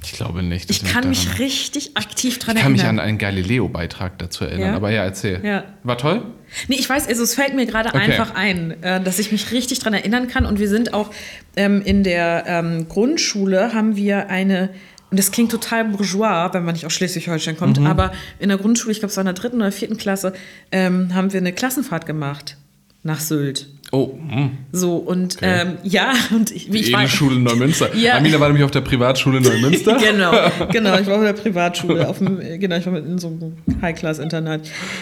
Ich glaube nicht. Ich kann mich daran. richtig aktiv dran erinnern. Ich kann mich an einen Galileo-Beitrag dazu erinnern, ja? aber ja, erzähl. Ja. War toll? Nee, ich weiß, also es fällt mir gerade okay. einfach ein, äh, dass ich mich richtig dran erinnern kann. Und wir sind auch ähm, in der ähm, Grundschule haben wir eine, und das klingt total bourgeois, wenn man nicht aus Schleswig-Holstein kommt, mhm. aber in der Grundschule, ich glaube es war in der dritten oder vierten Klasse, ähm, haben wir eine Klassenfahrt gemacht nach Sylt. Oh. Mh. So, und okay. ähm, ja, und ich, wie ich war. Schule Neumünster. ja. Amina war nämlich auf der Privatschule Neumünster. genau, genau, ich war auf der Privatschule, auf dem, genau, ich war in so einem High-Class-Internat.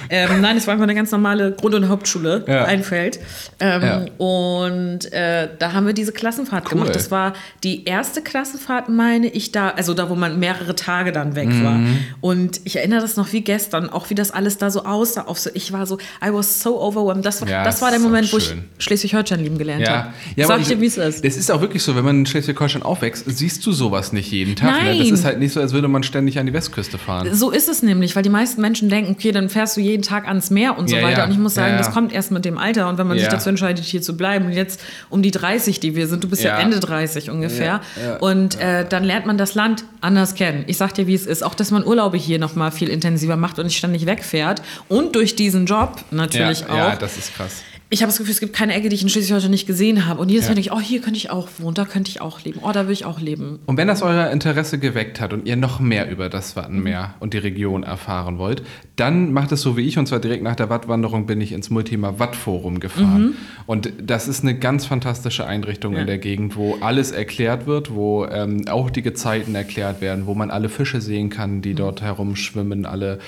Ähm, nein, es war einfach eine ganz normale Grund- und Hauptschule, ja. Einfeld. Ähm, ja. Und äh, da haben wir diese Klassenfahrt cool. gemacht. Das war die erste Klassenfahrt, meine ich, da, also da, wo man mehrere Tage dann weg mhm. war. Und ich erinnere das noch wie gestern, auch wie das alles da so aussah. Auf so, ich war so, I was so overwhelmed. Das, ja, das war der Moment, wo ich Schleswig-Holstein lieben gelernt ja. habe. Ja, Sag ich dir, wie es ist. Es ist auch wirklich so, wenn man in Schleswig-Holstein aufwächst, siehst du sowas nicht jeden Tag. Nein. Ne? Das ist halt nicht so, als würde man ständig an die Westküste fahren. So ist es nämlich, weil die meisten Menschen denken, okay, dann fährst du jeden Tag ans Meer und so ja, weiter. Ja. Und ich muss sagen, das kommt erst mit dem Alter. Und wenn man sich dazu entscheidet, hier zu bleiben, und jetzt um die 30, die wir sind, du bist ja, Ende 30 ungefähr. Und äh, dann lernt man das Land anders kennen. Ich sag dir, wie es ist. Auch, dass man Urlaube hier nochmal viel intensiver macht und nicht ständig wegfährt. Und durch diesen Job natürlich auch. Ja, das ist krass ich habe das Gefühl, es gibt keine Ecke, die ich in Schleswig-Holstein nicht gesehen habe. Und jedes Mal denke ich, oh, hier könnte ich auch wohnen, da könnte ich auch leben, oh, da will ich auch leben. Und wenn das euer Interesse geweckt hat und ihr noch mehr über das Wattenmeer mhm. und die Region erfahren wollt, dann macht es so wie ich. Und zwar direkt nach der Wattwanderung bin ich ins Multima Wattforum gefahren. Mhm. Und das ist eine ganz fantastische Einrichtung ja. in der Gegend, wo alles erklärt wird, wo ähm, auch die Gezeiten erklärt werden, wo man alle Fische sehen kann, die mhm. dort herumschwimmen, alle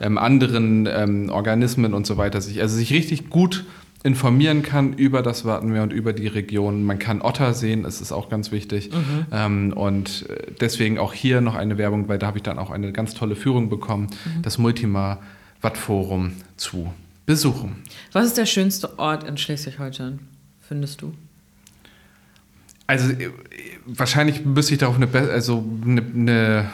ähm, anderen ähm, Organismen und so weiter. Sich, also sich richtig gut informieren kann über das Wattenmeer und über die Region. Man kann Otter sehen, das ist auch ganz wichtig. Mhm. Ähm, und äh, deswegen auch hier noch eine Werbung, weil da habe ich dann auch eine ganz tolle Führung bekommen, mhm. das Multima Wattforum zu besuchen. Was ist der schönste Ort in Schleswig-Holstein, findest du? Also äh, wahrscheinlich müsste ich darauf eine, also eine, eine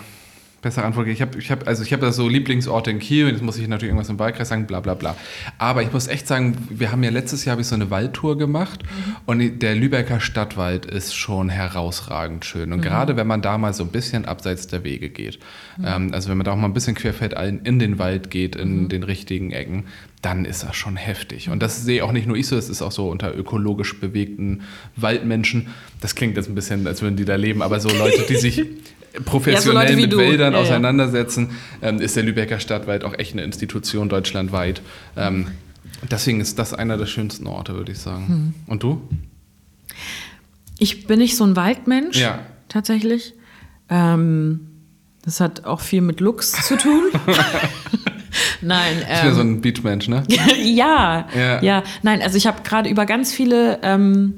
bessere Antwort. Ich habe ich hab, also ich hab da so Lieblingsorte in Kiel, jetzt muss ich natürlich irgendwas im Wahlkreis sagen, bla bla bla. Aber ich muss echt sagen, wir haben ja letztes Jahr ich so eine Waldtour gemacht mhm. und der Lübecker Stadtwald ist schon herausragend schön. Und mhm. gerade wenn man da mal so ein bisschen abseits der Wege geht, mhm. ähm, also wenn man da auch mal ein bisschen querfeldein in den Wald geht, in mhm. den richtigen Ecken, dann ist das schon heftig. Und das sehe auch nicht nur ich so, das ist auch so unter ökologisch bewegten Waldmenschen. Das klingt jetzt ein bisschen, als würden die da leben, aber so Leute, die sich professionell ja, so mit du. Wäldern ja, auseinandersetzen, ähm, ist der Lübecker Stadtwald auch echt eine Institution deutschlandweit. Ähm, deswegen ist das einer der schönsten Orte, würde ich sagen. Hm. Und du? Ich bin nicht so ein Waldmensch, ja. tatsächlich. Ähm, das hat auch viel mit Lux zu tun. Nein. Ich bin so ein Beachmensch, ne? ja, Ja. ja, Nein, also ich habe gerade über ganz viele ähm,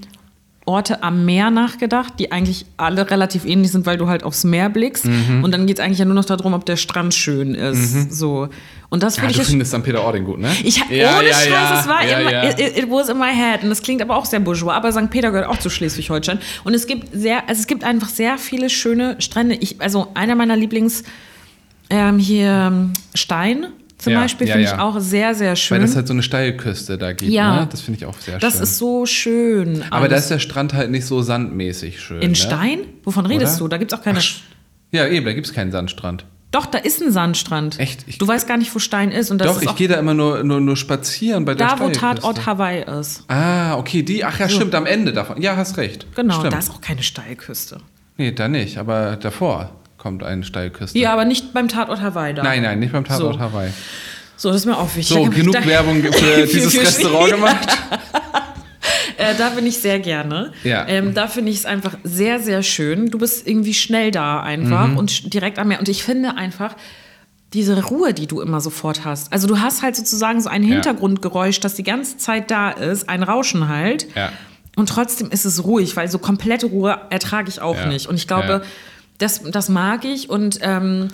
Orte am Meer nachgedacht, die eigentlich alle relativ ähnlich sind, weil du halt aufs Meer blickst. Mhm. Und dann geht es eigentlich ja nur noch darum, ob der Strand schön ist. So. Und das Ja, ich du findest St. Peter-Ording gut, ne? Ich, ja, ohne ja, Scheiß, ja, es war ja, immer, ja. It, it was in my head. Und das klingt aber auch sehr bourgeois. Aber St. Peter gehört auch zu Schleswig-Holstein. Und es gibt sehr, also es gibt einfach sehr viele schöne Strände. Ich, also einer meiner Lieblings, ähm, hier ähm, Stein zum Ja, Beispiel, ja, finde ja. ich auch sehr, sehr schön. Weil das halt so eine Steilküste da gibt, Ja. ne? Das finde ich auch sehr das schön. ist so schön. Aber da ist der Strand halt nicht so sandmäßig schön. in ne? Stein? Wovon redest Oder? du? Da gibt es auch keine. Ach, Ja, eben, da gibt es keinen Sandstrand. Doch, da ist ein Sandstrand. Echt? Ich- du weißt gar nicht, wo Stein ist. Und das Doch, ist ich gehe da immer nur, nur, nur spazieren bei der da, wo. Tatort Hawaii ist. Ah, okay, die, ach ja, stimmt, am Ende davon. Ja, hast recht. Genau, stimmt. da ist auch keine Steilküste. Nee, da nicht, aber davor kommt eine Steilküste. Ja, aber nicht beim Tatort Hawaii da. Nein, nein, nicht beim Tatort So. Hawaii. So, das ist mir auch wichtig. So, genug da, Werbung für dieses für- Restaurant gemacht. Äh, da bin ich sehr gerne. Ja. Ähm, da finde ich es einfach sehr, sehr schön. Du bist irgendwie schnell da einfach Mhm. und direkt am Meer. Und ich finde einfach diese Ruhe, die du immer sofort hast. Also du hast halt sozusagen so ein. Hintergrundgeräusch, das die ganze Zeit da ist, ein Rauschen halt. Ja. Und trotzdem ist es ruhig, weil so komplette Ruhe ertrage ich auch Ja. nicht. Und ich glaube, Ja. Das, das mag ich. Und ähm,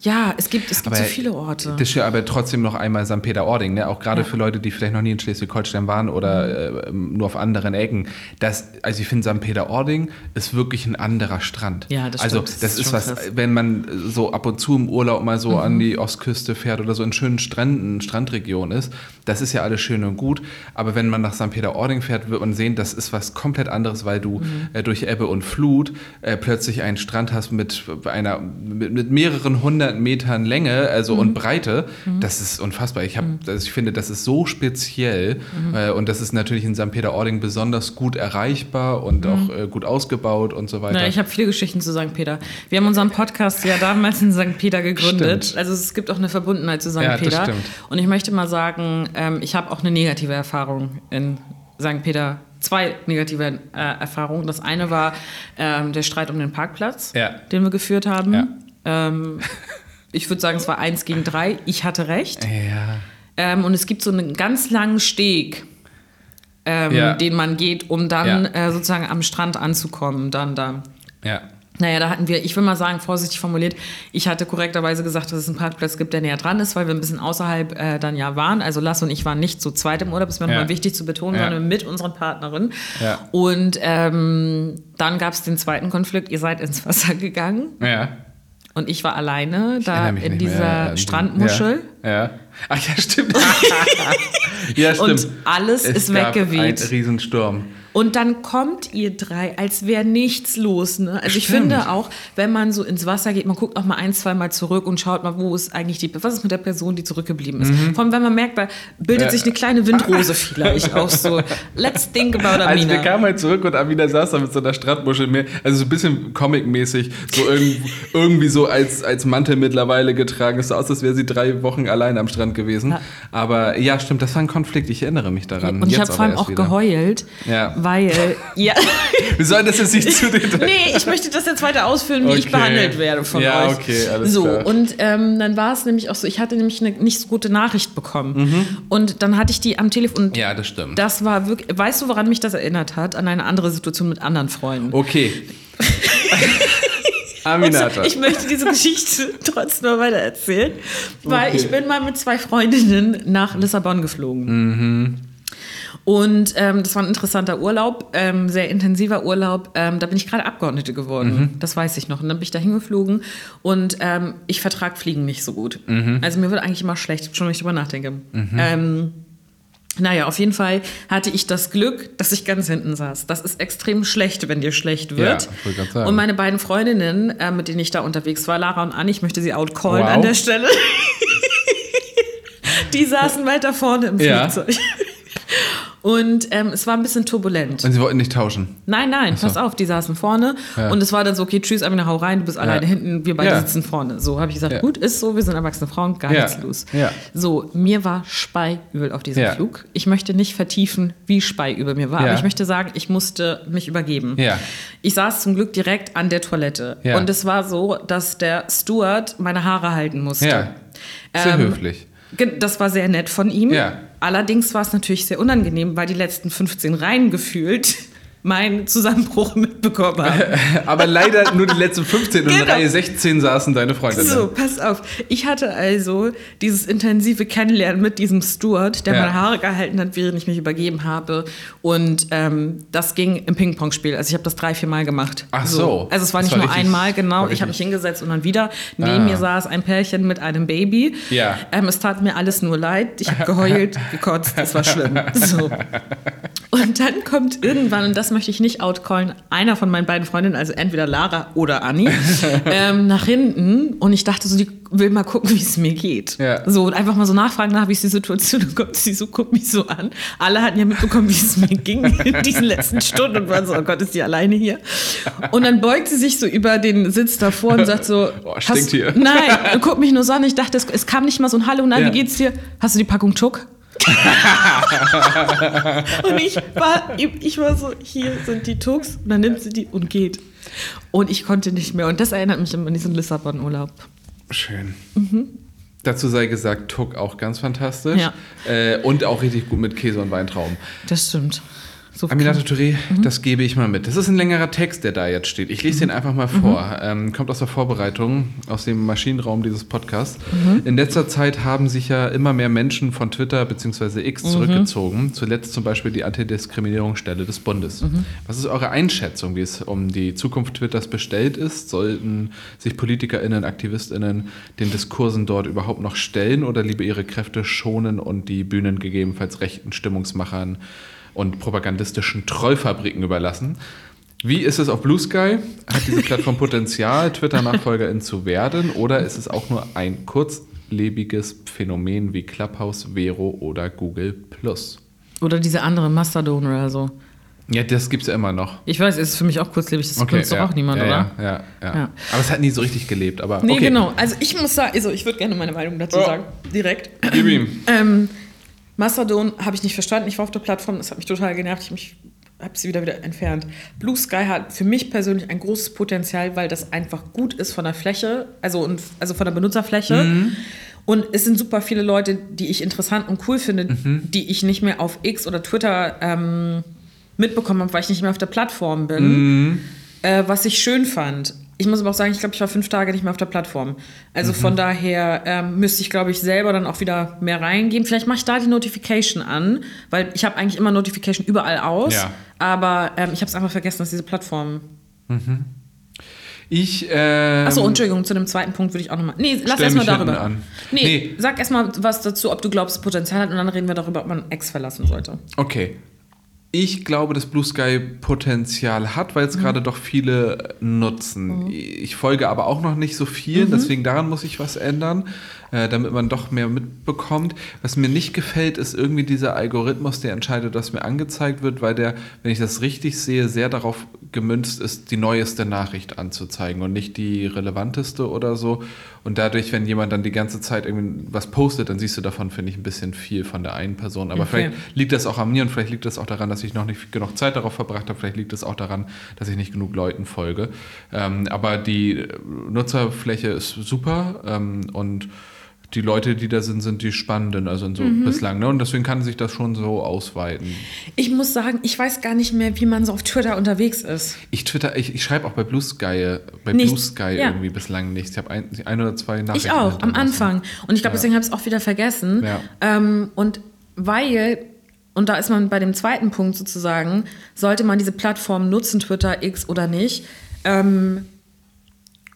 ja, es gibt, es gibt so viele Orte. Das ist ja aber trotzdem noch einmal St. Peter-Ording, ne? auch gerade für Leute, die vielleicht noch nie in Schleswig-Holstein waren oder äh, nur auf anderen Ecken. Das, also ich finde, St. Peter-Ording ist wirklich ein anderer Strand. Ja, das Also stimmt. Das das ist ist was, krass. Mhm. wenn man so ab und zu im Urlaub mal so an die Ostküste fährt oder so in schönen Stränden, Strandregion ist, das ist ja alles schön und gut. Aber wenn man nach St. Peter-Ording fährt, wird man sehen, das ist was komplett anderes, weil du Mhm. äh, durch Ebbe und Flut äh, plötzlich einen Strand hast mit einer mit, mit mehreren hundert Metern Länge, also Mhm. und Breite. Das ist unfassbar. Ich habe, also ich finde, das ist so speziell Mhm. äh, und das ist natürlich in St. Peter-Ording besonders gut erreichbar und auch äh, gut ausgebaut und so weiter. Na, ich habe viele Geschichten zu St. Peter. Wir haben unseren Podcast ja damals in St. Peter gegründet. Stimmt. Also es gibt auch eine Verbundenheit zu St. Ja, das Peter. stimmt. Und ich möchte mal sagen, ähm, ich habe auch eine negative Erfahrung in St. Peter. Zwei negative äh, Erfahrungen. Das eine war ähm, der Streit um den Parkplatz, Ja. den wir geführt haben. Ja. Ähm, ich würde sagen, es war eins gegen drei. Ich hatte recht. ja. Ähm, und es gibt so einen ganz langen Steg, ähm, Ja. den man geht, um dann äh, sozusagen am Strand anzukommen. Dann da. Ja. Naja, da hatten wir, ich will mal sagen, vorsichtig formuliert, ich hatte korrekterweise gesagt, dass es einen Parkplatz gibt, der näher dran ist, weil wir ein bisschen außerhalb äh, dann ja waren. Also Lass und ich waren nicht zu zweit im Urlaub, ist mir Ja. nochmal wichtig zu betonen, Ja. sondern mit unseren Partnerinnen. Ja. Und ähm, dann gab es den zweiten Konflikt, ihr seid ins Wasser gegangen Ja. und ich war alleine Ich da in dieser mehr Strandmuschel. Ja. Ach ja, stimmt. ja, stimmt. Und alles es ist weggeweht. Ein Riesensturm. Und dann kommt ihr drei, als wäre nichts los. Ne? Also ich Stimmt. finde auch, wenn man so ins Wasser geht, man guckt auch mal ein, zwei Mal zurück und schaut mal, wo ist eigentlich die, was ist mit der Person, die zurückgeblieben ist. Vor allem, wenn man merkt, da bildet Mhm. Ja. sich eine kleine Windrose vielleicht auch so. Let's think about Also wir Amina. kamen halt zurück und Amina saß da mit so einer Strandmuschel mehr, also so ein bisschen comic-mäßig, so irgendwie, irgendwie so als, als Mantel mittlerweile getragen. Es sah aus, als wäre sie drei Wochen allein am Strand gewesen. Ja. Aber ja, stimmt, das war ein Konflikt, ich erinnere mich daran. und ich habe vor allem auch wieder. geheult, Ja. Weil, ja, Wir sollen das jetzt nicht zu den nee, ich möchte das jetzt weiter ausführen, wie ich Okay. behandelt werde von Ja, euch. okay, alles so, klar. und ähm, dann war es nämlich auch so, ich hatte nämlich eine nicht so gute Nachricht bekommen. Und dann hatte ich die am Telefon und Mhm. Ja, das stimmt. Das war wirklich. Weißt du, woran mich das erinnert hat? An eine andere Situation mit anderen Freunden. okay. Aminata. ich möchte diese Geschichte trotzdem mal weiter erzählen, weil Okay. ich bin mal mit zwei Freundinnen nach Lissabon geflogen. Und ähm, das war ein interessanter Urlaub, ähm, sehr intensiver Urlaub. Ähm, da bin ich gerade Abgeordnete geworden. Das weiß ich noch. Und dann bin ich da hingeflogen und ähm, ich vertrag Fliegen nicht so gut. Also mir wird eigentlich immer schlecht, schon wenn ich drüber nachdenke. Ähm, naja, auf jeden Fall hatte ich das Glück, dass ich ganz hinten saß. Das ist extrem schlecht, wenn dir schlecht wird. Ja, und meine beiden Freundinnen, äh, mit denen ich da unterwegs war, Lara und Anni, ich möchte sie outcallen Wow. an der Stelle. Die saßen weiter vorne im Ja. Flugzeug. Und ähm, es war ein bisschen turbulent. Und sie wollten nicht tauschen. Nein, nein, pass auf, die saßen vorne Ja. und es war dann so, okay, tschüss, Amina, hau rein, du bist alleine hinten, wir beide Ja. sitzen vorne. So habe ich gesagt, gut, ist so, wir sind erwachsene Frauen, gar nichts los. So, mir war speiübel auf diesem. Flug. Ich möchte nicht vertiefen, wie speiübel mir war, aber ich möchte sagen, ich musste mich übergeben. Ich saß zum Glück direkt an der Toilette und es war so, dass der Steward meine Haare halten musste. Sehr Ähm, höflich. Das war sehr nett von ihm. Ja. Allerdings war es natürlich sehr unangenehm, weil die letzten 15 Reihen gefühlt meinen Zusammenbruch mitbekommen haben. Aber leider nur die letzten 15 und in Genau. Reihe 16 saßen deine Freundinnen. So, pass auf. Ich hatte also dieses intensive Kennenlernen mit diesem Steward, der Ja. meine Haare gehalten hat, während ich mich übergeben habe. Und ähm, das ging im Ping-Pong-Spiel. Also ich habe das drei, vier Mal gemacht. Ach so. Also es war Das nicht war nur richtig- einmal, genau. Ich habe mich hingesetzt und dann wieder. Neben Ah. mir saß ein Pärchen mit einem Baby. Ja. Ähm, es tat mir alles nur leid. Ich habe geheult, gekotzt. Es war schlimm. So. Und dann kommt irgendwann, und das möchte ich nicht outcallen, einer von meinen beiden Freundinnen, also entweder Lara oder Anni, ähm, nach hinten. Und ich dachte so, die will mal gucken, wie es mir geht. Ja. So, und einfach mal so nachfragen, nach, wie ist die Situation? Und kommt sie so, guckt mich so an. Alle hatten ja mitbekommen, wie es mir ging in diesen letzten Stunden und waren so, oh Gott, ist die alleine hier? Und dann beugt sie sich so über den Sitz davor und sagt so, Oh, stinkt hast, hier. Nein, und guckt mich nur so an. Ich dachte, es, es kam nicht mal so ein Hallo, nein, Ja. wie geht's dir? Hast du die Packung Tuck? und ich war, ich war so, hier sind die Tucks. Und dann nimmt sie die und geht. Und ich konnte nicht mehr. Und das erinnert mich immer an diesen Lissabon-Urlaub. Schön. Dazu sei gesagt, Tuck auch ganz fantastisch. Ja. Äh, und auch richtig gut mit Käse und Weintrauben. Das stimmt. So Aminata Touré, das gebe ich mal mit. Das ist ein längerer Text, der da jetzt steht. Ich lese den einfach mal vor. Ähm, kommt aus der Vorbereitung, aus dem Maschinenraum dieses Podcasts. In letzter Zeit haben sich ja immer mehr Menschen von Twitter bzw. X zurückgezogen. Zuletzt zum Beispiel die Antidiskriminierungsstelle des Bundes. Was ist eure Einschätzung, wie es um die Zukunft Twitters bestellt ist? Sollten sich PolitikerInnen, AktivistInnen den Diskursen dort überhaupt noch stellen oder lieber ihre Kräfte schonen und die Bühnen gegebenenfalls rechten Stimmungsmachern und propagandistischen Trollfabriken überlassen. Wie ist es auf Blue Sky? Hat diese Plattform Potenzial, Twitter-Nachfolgerin zu werden? Oder ist es auch nur ein kurzlebiges Phänomen wie Clubhouse, Vero oder Google Plus? Oder diese andere Mastodon oder so. Ja, das gibt es ja immer noch. Ich weiß, es ist für mich auch kurzlebig. Das benutzt doch ja. auch niemand, ja, oder? Ja, ja, ja. Ja. Aber es hat nie so richtig gelebt. Aber Nee, okay. genau. Also ich muss sagen, also ich würde gerne meine Meinung dazu Ja. sagen. Direkt. Gib ihm. Ähm, Mastodon habe ich nicht verstanden. Ich war auf der Plattform, das hat mich total genervt. Ich mich habe sie wieder wieder entfernt. Blue Sky hat für mich persönlich ein großes Potenzial, weil das einfach gut ist von der Fläche, also, und, also von der Benutzerfläche. Und es sind super viele Leute, die ich interessant und cool finde, die ich nicht mehr auf X oder Twitter ähm, mitbekommen habe, weil ich nicht mehr auf der Plattform bin. Äh, was ich schön fand. Ich muss aber auch sagen, ich glaube, ich war fünf Tage nicht mehr auf der Plattform. Also von daher ähm, müsste ich, glaube ich, selber dann auch wieder mehr reingeben. Vielleicht mache ich da die Notification an, weil ich habe eigentlich immer Notification überall aus. Ja. Aber ähm, ich habe es einfach vergessen, dass diese Plattform. Ich. Ähm, Achso, Entschuldigung, zu dem zweiten Punkt würde ich auch nochmal. Nee, lass erstmal darüber. an. Nee, Nee. sag erstmal was dazu, ob du glaubst, es Potenzial hat und dann reden wir darüber, ob man Ex verlassen sollte. Okay. Ich glaube, dass Blue Sky Potenzial hat, weil Mhm. es gerade doch viele nutzen. Ich folge aber auch noch nicht so Mhm. viel, deswegen daran muss ich was ändern, äh, damit man doch mehr mitbekommt. Was mir nicht gefällt, ist irgendwie dieser Algorithmus, der entscheidet, was mir angezeigt wird, weil der, wenn ich das richtig sehe, sehr darauf gemünzt ist, die neueste Nachricht anzuzeigen und nicht die relevanteste oder so. Und dadurch, wenn jemand dann die ganze Zeit irgendwie was postet, dann siehst du davon, finde ich, ein bisschen viel von der einen Person. Aber Okay. vielleicht liegt das auch an mir und vielleicht liegt das auch daran, dass ich noch nicht genug Zeit darauf verbracht habe. Vielleicht liegt es auch daran, dass ich nicht genug Leuten folge. Ähm, aber die Nutzerfläche ist super ähm, und die Leute, die da sind, sind die spannenden, also so Mhm. bislang. Ne? Und deswegen kann sich das schon so ausweiten. Ich muss sagen, ich weiß gar nicht mehr, wie man so auf Twitter unterwegs ist. Ich twitter, ich, ich schreibe auch bei Blue Sky, bei Nichts, Blue Sky ja. irgendwie bislang nichts. Ich habe ein, ein oder zwei Nachrichten. Ich auch, am. Anfang. Und ich glaube, Ja. deswegen habe ich es auch wieder vergessen. Ja. Ähm, und weil, und da ist man bei dem zweiten Punkt sozusagen, sollte man diese Plattform nutzen, Twitter, X oder nicht? Ähm,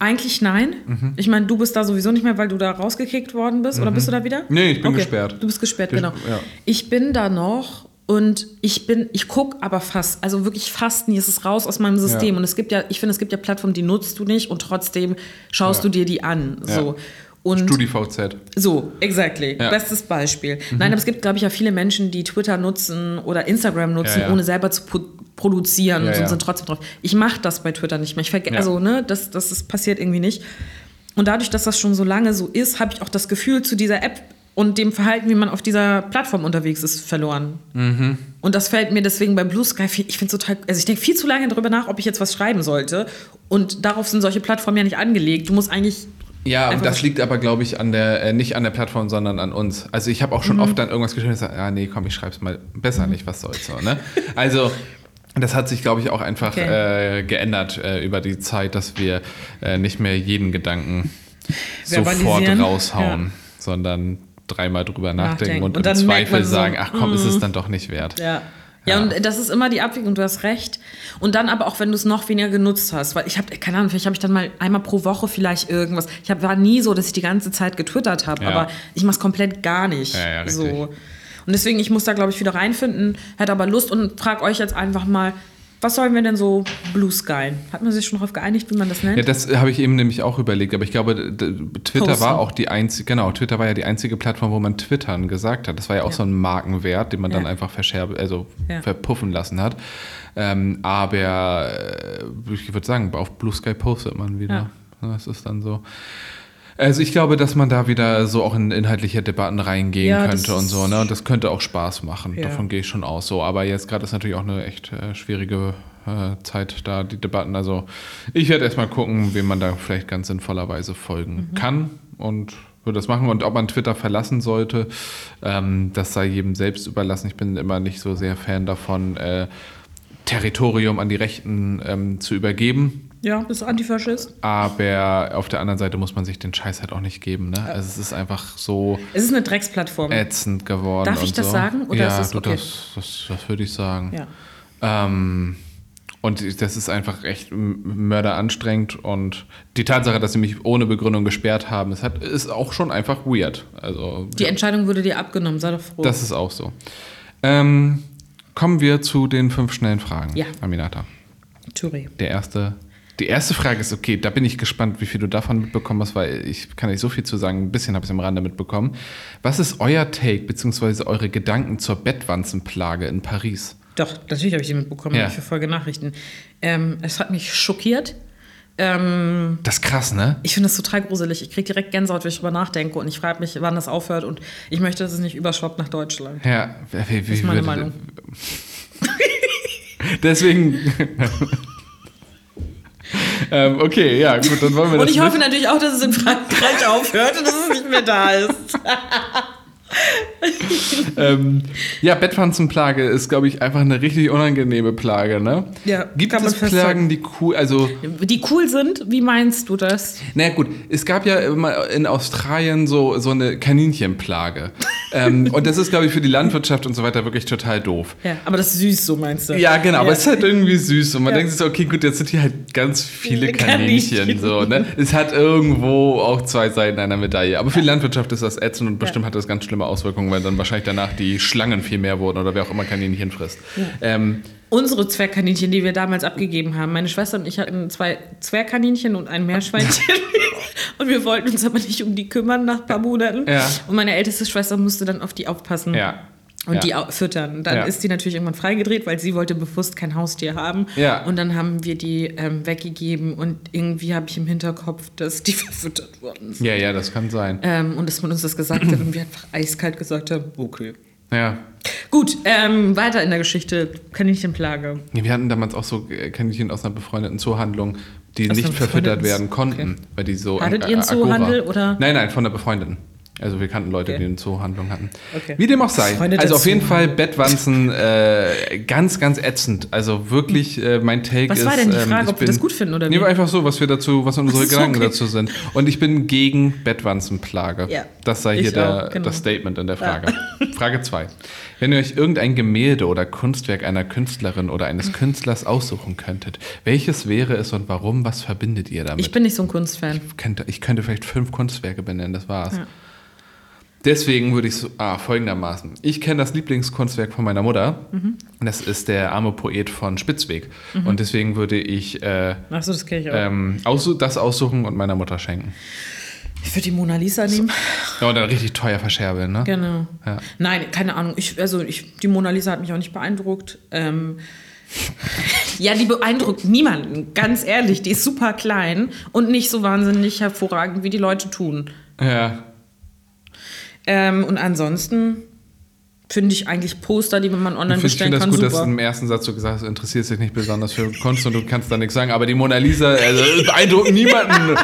eigentlich nein. Mhm. Ich meine, du bist da sowieso nicht mehr, weil du da rausgekickt worden bist. Oder bist du da wieder? Nee, ich bin gesperrt. Du bist gesperrt, Ges- genau. ja. Ich bin da noch und ich bin, ich gucke aber fast, also wirklich fast nie, es ist raus aus meinem System. Ja. Und es gibt ja, ich finde, es gibt ja Plattformen, die nutzt du nicht und trotzdem schaust Ja. du dir die an. So. Und StudiVZ. so, exactly. Ja. Mhm. Bestes Beispiel. Nein, aber es gibt, glaube ich, ja viele Menschen, die Twitter nutzen oder Instagram nutzen, Ja, ja. ohne selber zu pu- produzieren und sind trotzdem drauf. Ich mache das bei Twitter nicht mehr. Ich verge Ja. Also, ne, das, das, das passiert irgendwie nicht. Und dadurch, dass das schon so lange so ist, habe ich auch das Gefühl zu dieser App und dem Verhalten, wie man auf dieser Plattform unterwegs ist, verloren. Mhm. Und das fällt mir deswegen bei Blue Sky, viel- ich finde total, also ich denke viel zu lange darüber nach, ob ich jetzt was schreiben sollte. Und darauf sind solche Plattformen ja nicht angelegt. Du musst eigentlich Ja, und Einfach das so- liegt aber, glaube ich, an der, äh, nicht an der Plattform, sondern an uns. Also ich habe auch schon Mhm. oft dann irgendwas geschrieben und gesagt, ah nee, komm, ich schreib's mal besser nicht, was soll's so, ne? Also das hat sich, glaube ich, auch einfach Okay. äh, geändert äh, über die Zeit, dass wir äh, nicht mehr jeden Gedanken sofort raushauen, sondern dreimal drüber nachdenken Nachdenken. und, Und im Zweifel so, sagen, ach komm, ist es dann doch nicht wert. Ja. Ja, Ja. und das ist immer die Abwägung, du hast recht. Und dann aber auch, wenn du es noch weniger genutzt hast, weil ich habe, keine Ahnung, vielleicht habe ich dann mal einmal pro Woche vielleicht irgendwas. Ich hab, war nie so, dass ich die ganze Zeit getwittert habe, Ja. aber ich mache es komplett gar nicht. Ja, so. Und deswegen, ich muss da, glaube ich, wieder reinfinden, hätte aber Lust und frage euch jetzt einfach mal, was sollen wir denn so Blue Sky? Hat man sich schon darauf geeinigt, wie man das nennt? Ja, das habe ich eben nämlich auch überlegt, aber ich glaube, Twitter Posten. war auch die einzige, genau, Twitter war ja die einzige Plattform, wo man Twittern gesagt hat. Das war ja auch Ja. so ein Markenwert, den man dann Ja. einfach verscherbe, also Ja. verpuffen lassen hat. Ähm, aber äh, ich würde sagen, auf Blue Sky postet man wieder. Das ist dann so. Also ich glaube, dass man da wieder so auch in inhaltliche Debatten reingehen Ja, könnte und so, ne? Und das könnte auch Spaß machen. Ja. Davon gehe ich schon aus. So, aber jetzt gerade ist natürlich auch eine echt äh, schwierige äh, Zeit da, die Debatten. Also ich werde erstmal gucken, wem man da vielleicht ganz sinnvollerweise folgen Mhm. kann und würde das machen. Und ob man Twitter verlassen sollte, ähm, das sei jedem selbst überlassen. Ich bin immer nicht so sehr Fan davon, äh, Territorium an die Rechten ähm, zu übergeben. Ja, bist Antifaschist? Aber auf der anderen Seite muss man sich den Scheiß halt auch nicht geben. Ne? Also es ist einfach so Es ist eine Drecksplattform. ätzend geworden. Darf ich das so. sagen, oder ja, ist das okay? das, das, das würde ich sagen. Ja. Ähm, und das ist einfach echt mörderanstrengend. Und die Tatsache, dass sie mich ohne Begründung gesperrt haben, ist, halt, ist auch schon einfach weird. Also Die Entscheidung wurde dir abgenommen, sei doch froh. das ist auch so. Ähm, kommen wir zu den fünf schnellen Fragen, Ja. Aminata. Thüri. Der erste, die erste Frage ist, okay, da bin ich gespannt, wie viel du davon mitbekommen hast, weil ich kann nicht so viel zu sagen, ein bisschen habe ich am Rande mitbekommen. Was ist euer Take bzw. eure Gedanken zur Bettwanzenplage in Paris? Doch, natürlich habe ich die mitbekommen, Ja. ich verfolge Nachrichten. Ähm, es hat mich schockiert. Ähm, Das ist krass, ne? ich finde das total gruselig. Ich kriege direkt Gänsehaut, wenn ich drüber nachdenke und ich frage mich, wann das aufhört und ich möchte, dass es nicht überschwappt nach Deutschland. Ja, wie, wie, ist meine Meinung. Deswegen. ähm, okay, ja, gut, dann wollen wir Und das ich hoffe nicht. natürlich auch, dass es in Frankreich aufhört und dass es nicht mehr da ist. ähm, ja, Bettwanzenplage ist, glaube ich, einfach eine richtig unangenehme Plage, ne? Ja, Gibt es. Plagen, die cool, also Die cool sind, wie meinst du das? Na gut, es gab ja immer in Australien so, so eine Kaninchenplage. ähm, und das ist, glaube ich, für die Landwirtschaft und so weiter wirklich total doof. Ja, aber das ist süß, so meinst du? Ja, genau, aber es ist halt irgendwie süß. Und man Ja. denkt sich so, okay, gut, jetzt sind hier halt ganz viele Kaninchen. Kaninchen. So, ne? Es hat irgendwo auch zwei Seiten einer Medaille. Aber für die Landwirtschaft ist das ätzend und bestimmt Ja. hat das ganz schlimme Auswirkungen, weil dann wahrscheinlich danach die Schlangen viel mehr wurden oder wer auch immer Kaninchen frisst. Ähm, Unsere Zwergkaninchen, die wir damals abgegeben haben. Meine Schwester und ich hatten zwei Zwergkaninchen und ein Meerschweinchen. und wir wollten uns aber nicht um die kümmern nach ein paar Monaten. Ja. Und meine älteste Schwester musste dann auf die aufpassen. ja. Und ja. die füttern. Und dann Ja. ist die natürlich irgendwann freigedreht, weil sie wollte bewusst kein Haustier haben. Ja. Und dann haben wir die ähm, weggegeben und irgendwie habe ich im Hinterkopf, dass die verfüttert worden sind. ja, ja, das kann sein. Ähm, und dass man uns das gesagt hat und wir einfach eiskalt gesagt haben, okay. Ja. Gut, ähm, weiter in der Geschichte. Kaninchenplage. Wir hatten damals auch so äh, Kaninchen aus einer befreundeten Zoohandlung, die Aus nicht verfüttert werden konnten, okay. weil die so. Hattet ihr einen Zoohandel, oder? Nein, nein, von der befreundeten. Also wir kannten Leute, Okay. die eine Zoohandlung hatten. Okay. Wie dem auch sei. Also auf jeden Fall. Bettwanzen äh, ganz, ganz ätzend. Also wirklich äh, mein Take Was ist. war denn die ähm, Frage, ich ob wir das gut finden oder Nee, wie? aber einfach so, was wir dazu, was unsere Gedanken okay. dazu sind. Und ich bin gegen Bettwanzenplage. Ja, Das sei hier ich der, auch, genau. das Statement in der Frage. Frage 2. Wenn ihr euch irgendein Gemälde oder Kunstwerk einer Künstlerin oder eines Künstlers aussuchen könntet, welches wäre es und warum? Was verbindet ihr damit? Ich bin nicht so ein Kunstfan. könnte, ich könnte vielleicht fünf Kunstwerke benennen, das war's. Ja. Deswegen würde ich so, ah, folgendermaßen. Ich kenne das Lieblingskunstwerk von meiner Mutter. Mhm. Das ist der arme Poet von Spitzweg. Und deswegen würde ich äh, Achso, das ich auch. ähm, aussu das aussuchen und meiner Mutter schenken. Ich würde die Mona Lisa nehmen. Ja, und dann richtig teuer verscherbeln, ne? Genau. Ja. Nein, keine Ahnung. Ich, also ich, die Mona Lisa hat mich auch nicht beeindruckt. Ähm, ja, die beeindruckt niemanden, ganz ehrlich. Die ist super klein und nicht so wahnsinnig hervorragend, wie die Leute tun. Ja. Ähm, und ansonsten finde ich eigentlich Poster, die man online Ich bestellen finde das kann, gut, dass super. du im ersten Satz so gesagt hast, du interessierst dich nicht besonders für Kunst und du kannst da nichts sagen. Aber die Mona Lisa, also beeindruckt niemanden.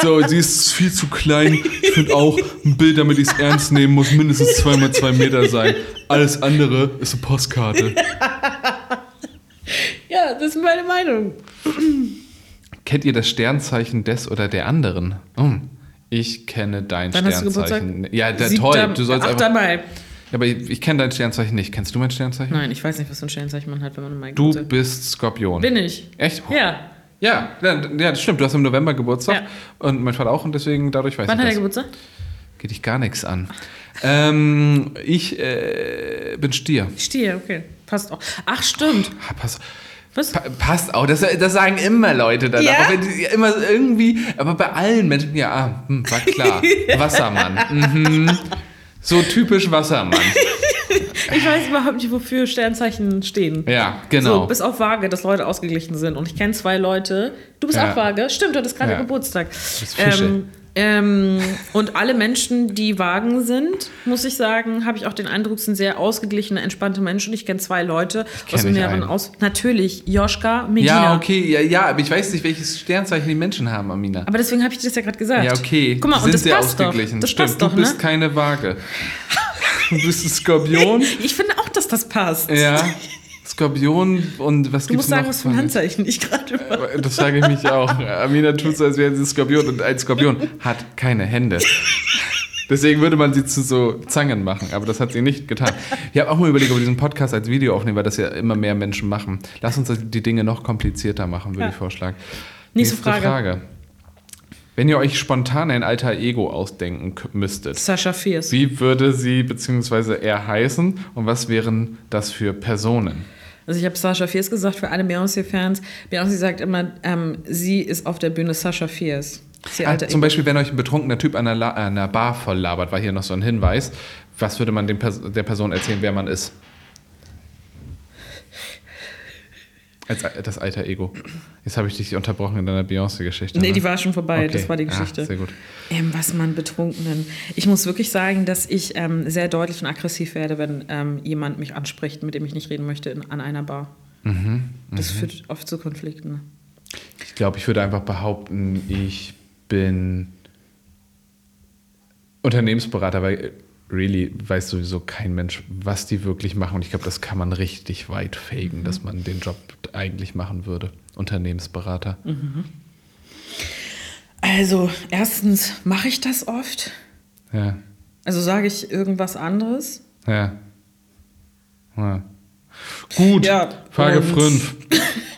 So, sie ist viel zu klein. Ich finde auch, ein Bild, damit ich es ernst nehmen muss, mindestens zwei mal zwei Meter sein. Alles andere ist eine Postkarte. Ja, das ist meine Meinung. Kennt ihr das Sternzeichen des oder der anderen? Hm. Ich kenne dein Wann hast du Sternzeichen. Ja, der, Siebter- toll. Du sollst 8. einfach. Mai. Ja, aber ich, ich kenne dein Sternzeichen nicht. Kennst du mein Sternzeichen? Nein, ich weiß nicht, was für ein Sternzeichen man hat, wenn man Mai Du Geburtstag- bist Skorpion. Bin ich. Echt? Ja. Ja, ja, ja, das stimmt. Du hast im November Geburtstag Ja. und mein Vater auch und deswegen dadurch weiß Wann ich hat er das. Geburtstag? Geht dich gar nichts an. Ähm, ich äh, bin Stier. Stier, okay. Passt auch. Ach, stimmt. Ah, Pass, Was? pa passt auch. Das, das sagen immer Leute dann. Ja? Die immer irgendwie, aber bei allen Menschen, ja, ah, hm, war klar. Wassermann. Mhm. So typisch Wassermann. Ich weiß überhaupt nicht, wofür Sternzeichen stehen. Ja, genau. So, bis auf Waage, dass Leute ausgeglichen sind. Und ich kenne zwei Leute. Du bist Ja. auch Waage? Stimmt, du hattest gerade Ja. Geburtstag. bist Fische. Ähm, ähm, und alle Menschen, die Wagen sind, muss ich sagen, habe ich auch den Eindruck, sind sehr ausgeglichene, entspannte Menschen. Ich kenne zwei Leute kenn aus dem nicht näheren einen. Aus. Natürlich, Joschka, Medina. ja, okay, ja, ja, aber ich weiß nicht, welches Sternzeichen die Menschen haben, Amina. Aber deswegen habe ich das ja gerade gesagt. Ja, okay. Guck mal, die und das sehr passt doch. ausgeglichen. Das Stimmt, passt doch, du bist ne? keine Waage. Du bist ein Skorpion. Ich finde auch, dass das passt. Ja. Skorpion und was Du gibt's musst sagen, noch? was für ein Handzeichen ich gerade mache. Das sage ich mich auch. Amina tut so, als wäre sie ein Skorpion und ein Skorpion hat keine Hände. Deswegen würde man sie zu so Zangen machen, aber das hat sie nicht getan. Ich habe auch mal überlegt, ob wir diesen Podcast als Video aufnehmen, weil das ja immer mehr Menschen machen. Lass uns die Dinge noch komplizierter machen, würde Ja. ich vorschlagen. Nächste Frage. Wenn ihr euch spontan ein alter Ego ausdenken müsstet, Sascha Fierce. wie würde sie bzw. er heißen und was wären das für Personen? Also ich habe Sascha Fierce gesagt für alle Beyoncé-Fans. Beyoncé sagt immer, ähm, sie ist auf der Bühne Sascha Fierce. Ah, zum Beispiel, wenn euch ein betrunkener Typ an einer, an einer Bar voll labert, war hier noch so ein Hinweis. Was würde man Pers der Person erzählen, wer man ist? Als das alter Ego. Jetzt habe ich dich unterbrochen in deiner Beyoncé-Geschichte. Nee, ne? die war schon vorbei, Okay. das war die Ah, Geschichte. sehr gut. Ähm, was man Betrunkenen. Ich muss wirklich sagen, dass ich ähm, sehr deutlich und aggressiv werde, wenn ähm, jemand mich anspricht, mit dem ich nicht reden möchte, in, an einer Bar. Mhm, Das führt oft zu Konflikten. Ich glaube, ich würde einfach behaupten, ich bin Unternehmensberater, weil äh, really weiß sowieso kein Mensch, was die wirklich machen. Und ich glaube, das kann man richtig weit faken, Mhm. dass man den Job eigentlich machen würde. Unternehmensberater. Also, erstens mache ich das oft. Ja. Also sage ich irgendwas anderes. Ja. ja. Gut. Ja, Frage und- 5.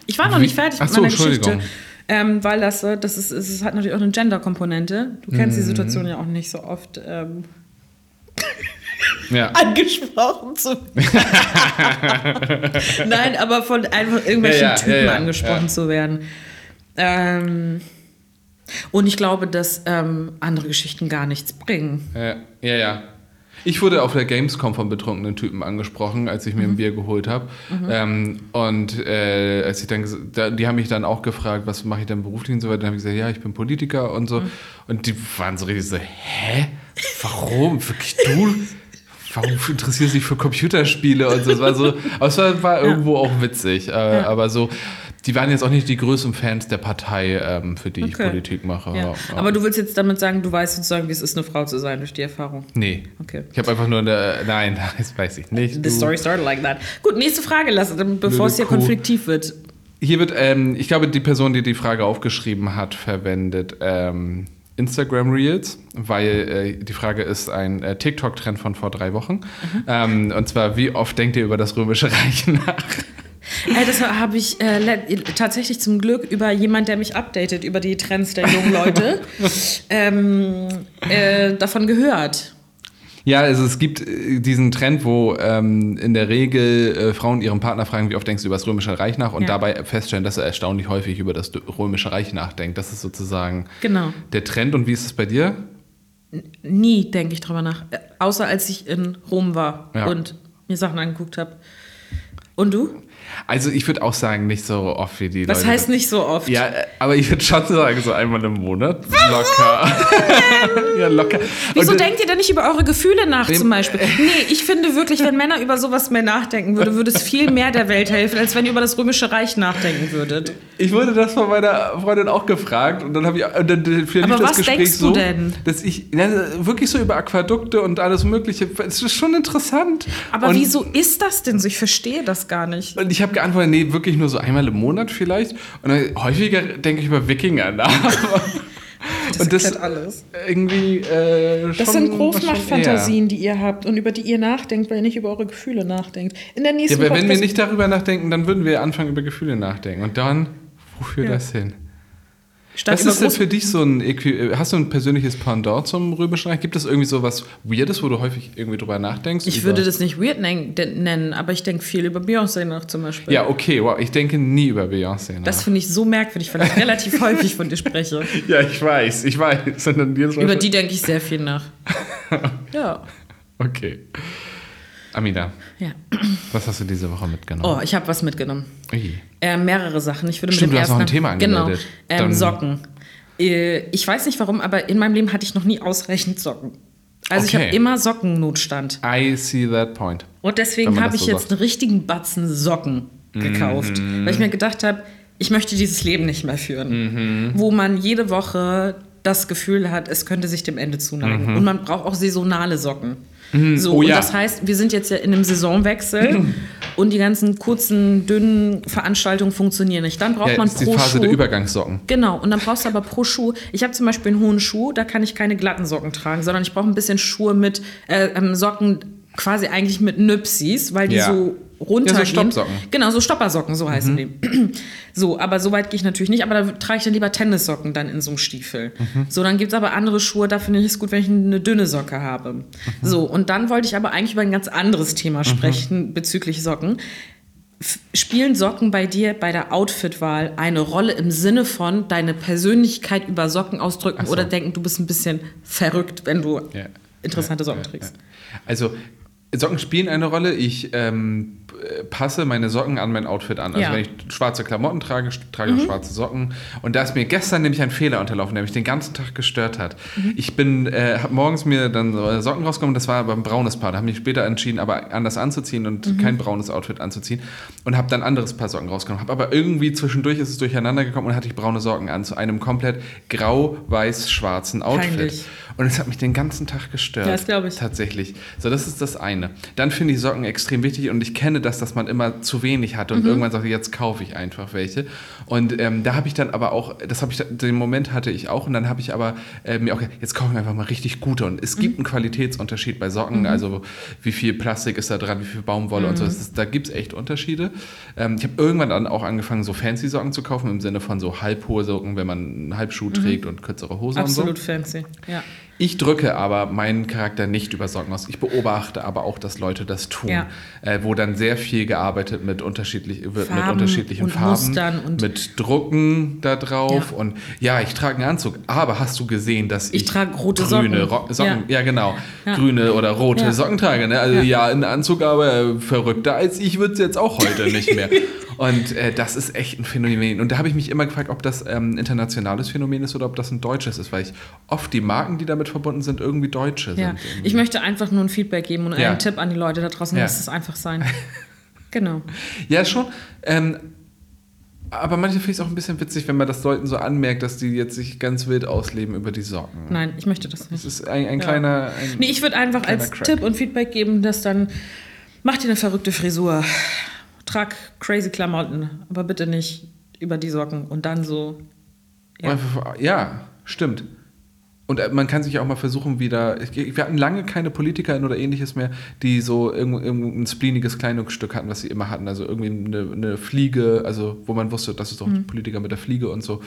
Ich war noch nicht fertig Ach mit so, meiner Geschichte. Entschuldigung. Ähm, weil das, äh, das ist, es hat natürlich auch eine Gender-Komponente. Du kennst die Mhm. Situation ja auch nicht so oft ähm, Ja. angesprochen zu Nein, aber von einfach irgendwelchen Ja, Typen angesprochen zu werden. Ähm, und ich glaube, dass ähm, andere Geschichten gar nichts bringen. Ja, ja, ja. Ich wurde auf der Gamescom von betrunkenen Typen angesprochen, als ich mir Mhm. ein Bier geholt habe. Ähm, und äh, als ich dann, da, die haben mich dann auch gefragt, was mache ich denn beruflich und so weiter. Dann habe ich gesagt, ja, ich bin Politiker und Mhm. so. Und die waren so richtig so, hä? Warum? Wirklich du? Warum interessierst du dich für Computerspiele und so? Es war so, aber es war, war irgendwo auch witzig. Äh, Aber so, die waren jetzt auch nicht die größten Fans der Partei, ähm, für die ich Okay. Politik mache. Ja. Ja, ja. Aber du willst jetzt damit sagen, du weißt sozusagen, wie es ist, eine Frau zu sein durch die Erfahrung. Nee. Okay. Ich habe einfach nur eine. Nein, das weiß ich nicht. The story started like that. Gut, nächste Frage, lass, bevor es hier konfliktiv wird. Hier wird, ähm, ich glaube, die Person, die die Frage aufgeschrieben hat, verwendet ähm, Instagram Reels, weil äh, die Frage ist ein äh, TikTok-Trend von vor drei Wochen. Ähm, und zwar, wie oft denkt ihr über das Römische Reich nach? Äh, das habe ich äh, tatsächlich zum Glück über jemand, der mich updatet über die Trends der jungen Leute, ähm, äh, davon gehört. Ja, also es gibt äh, diesen Trend, wo ähm, in der Regel äh, Frauen ihren Partner fragen, wie oft denkst du über das Römische Reich nach und Ja. dabei feststellen, dass er erstaunlich häufig über das Römische Reich nachdenkt. Das ist sozusagen Genau. der Trend. Und wie ist es bei dir? Nie denke ich drüber nach. Äh, außer als ich in Rom war Ja. und mir Sachen angeguckt habe. Und du? Also ich würde auch sagen, nicht so oft wie die Was Leute. heißt nicht so oft? Ja, aber ich würde schon sagen, so einmal im Monat. Locker. ja, locker. Wieso Und, denkt ihr denn nicht über eure Gefühle nach zum Beispiel? Nee, ich finde wirklich, wenn Männer über sowas mehr nachdenken würden, würde es viel mehr der Welt helfen, als wenn ihr über das Römische Reich nachdenken würdet. Ich wurde das von meiner Freundin auch gefragt und dann habe ich und dann verlief Aber das was Gespräch denkst du so, denn? dass ich ja, wirklich so über Aquädukte und alles Mögliche. Es ist schon interessant. Aber und, wieso ist das denn so? Ich verstehe das gar nicht. Und ich habe geantwortet, nee, wirklich nur so einmal im Monat vielleicht. Und dann, häufiger denke ich über Wikinger nach. und das alles. irgendwie äh, Das sind Großmachtfantasien, die ihr habt und über die ihr nachdenkt, weil ihr nicht über eure Gefühle nachdenkt. In der eher. Ja, nächsten aber wenn wir nicht darüber nachdenken, dann würden wir anfangen, über Gefühle nachdenken. Und dann, wofür Ja. das hin? Was ist denn für dich so ein Äqui hast du ein persönliches Pendant zum Römischen Reich? Gibt es irgendwie so was Weirdes, wo du häufig irgendwie drüber nachdenkst? Ich würde das nicht weird nen- nennen, aber ich denke viel über Beyoncé nach zum Beispiel. Ja, okay, wow. Ich denke nie über Beyoncé nach. Das finde ich so merkwürdig, weil ich relativ häufig von dir spreche. ja, ich weiß, ich weiß. Über die denke ich sehr viel nach. Ja. Okay. Amina, ja. was hast du diese Woche mitgenommen? Oh, ich habe was mitgenommen. Äh, mehrere Sachen. Ich würde Stimmt, mit dem du hast noch ein Thema angemeldet. Genau. Ähm, Socken. Äh, ich weiß nicht warum, aber in meinem Leben hatte ich noch nie ausreichend Socken. Also ich Okay. habe immer Sockennotstand. I see that point. Und deswegen habe ich so jetzt sagt. Mhm. einen richtigen Batzen Socken gekauft. Weil ich mir gedacht habe, ich möchte dieses Leben nicht mehr führen. Mhm. Wo man jede Woche das Gefühl hat, es könnte sich dem Ende zuneigen. Und man braucht auch saisonale Socken. So, Oh und ja. das heißt, wir sind jetzt ja in einem Saisonwechsel und die ganzen kurzen, dünnen Veranstaltungen funktionieren nicht. Dann braucht Ja, man ist die pro Phase Schuh. der Übergangssocken. Genau, und dann brauchst du aber pro Schuh. Ich habe zum Beispiel einen hohen Schuh, da kann ich keine glatten Socken tragen, sondern ich brauche ein bisschen Schuhe mit äh, ähm, Socken quasi eigentlich mit Nüpsis, weil die Ja. so runtergehen. Ja, so Stoppsocken. Genau, so Stoppersocken, so heißen die. So, aber so weit gehe ich natürlich nicht, aber da trage ich dann lieber Tennissocken dann in so einem Stiefel. So, dann gibt es aber andere Schuhe, da finde ich es gut, wenn ich eine dünne Socke habe. So, und dann wollte ich aber eigentlich über ein ganz anderes Thema sprechen bezüglich Socken. F- Spielen Socken bei dir bei der Outfitwahl eine Rolle im Sinne von deine Persönlichkeit über Socken ausdrücken so. oder denken, du bist ein bisschen verrückt, wenn du Ja. interessante Socken ja, trägst? Also, Socken spielen eine Rolle. Ich ähm, passe meine Socken an mein Outfit an. Also, Ja. Mhm. wenn ich schwarze Klamotten trage, trage ich auch schwarze Socken. Und da ist mir gestern nämlich ein Fehler unterlaufen, der mich den ganzen Tag gestört hat. Mhm. Ich bin, äh, habe morgens mir dann so Socken rausgekommen, das war aber ein braunes Paar. Da habe ich mich später entschieden, aber anders anzuziehen und Mhm. kein braunes Outfit anzuziehen. Und habe dann ein anderes Paar Socken rausgenommen. Habe aber irgendwie zwischendurch ist es durcheinander gekommen und hatte ich braune Socken an zu einem komplett grau-weiß-schwarzen Outfit. Peinlich. Und es hat mich den ganzen Tag gestört. Ja, das glaub ich. Tatsächlich. So, das ist das eine. Dann finde ich Socken extrem wichtig und ich kenne das, dass man immer zu wenig hat und Mhm. irgendwann sagt, jetzt kaufe ich einfach welche. Und ähm, da habe ich dann aber auch, das habe ich, den Moment hatte ich auch und dann habe ich aber äh, mir auch gedacht, jetzt kaufe ich einfach mal richtig gute. Und es Mhm. gibt einen Qualitätsunterschied bei Socken, also wie viel Plastik ist da dran, wie viel Baumwolle und so. Mhm. Ist, da gibt es echt Unterschiede. Ähm, ich habe irgendwann dann auch angefangen, so fancy Socken zu kaufen, im Sinne von so halbhohe Socken, wenn man einen Halbschuh trägt und kürzere Hose und so. Mhm. Absolut fancy. Ja. Ich drücke aber meinen Charakter nicht über Socken aus. Ich beobachte aber auch, dass Leute das tun. Ja. Äh, wo dann sehr viel gearbeitet mit, unterschiedlich, wird mit unterschiedlichen und Farben. Mustern und- mit Drucken da drauf. Ja. Und ja, ich trage einen Anzug. Aber hast du gesehen, dass ich, Ich trage rote grüne Socken. Ro Socken, ja, Ja. genau, grüne oder rote. Socken trage. Ne? Also ja, ein Anzug, aber verrückter als ich wird es jetzt auch heute nicht mehr. Und äh, das ist echt ein Phänomen. Und da habe ich mich immer gefragt, ob das ähm, ein internationales Phänomen ist oder ob das ein deutsches ist, weil ich oft die Marken, die damit verbunden sind, irgendwie deutsche Ja. sind. Ich möchte einfach nur ein Feedback geben und Ja. einen Tipp an die Leute da draußen, Ja. lasst es einfach sein. genau. Ja, schon. Ähm, aber manchmal finde ich es auch ein bisschen witzig, wenn man das Leuten so anmerkt, dass die jetzt sich ganz wild ausleben über die Socken. Nein, ich möchte das Das nicht. ist ein, ein Ja. kleiner. Ein, Nee, ich würde einfach als Crack. Tipp und Feedback geben, dass dann mach dir eine verrückte Frisur. Trag crazy Klamotten, aber bitte nicht über die Socken und dann so. Ja. Ja, stimmt. Und äh, man kann sich auch mal versuchen, wieder. Wir hatten lange keine PolitikerInnen oder ähnliches mehr, die so irgend- irgendein spleeniges Kleidungsstück hatten, was sie immer hatten. Also irgendwie eine, eine Fliege, also wo man wusste, das ist doch Mhm. Politiker mit der Fliege und so.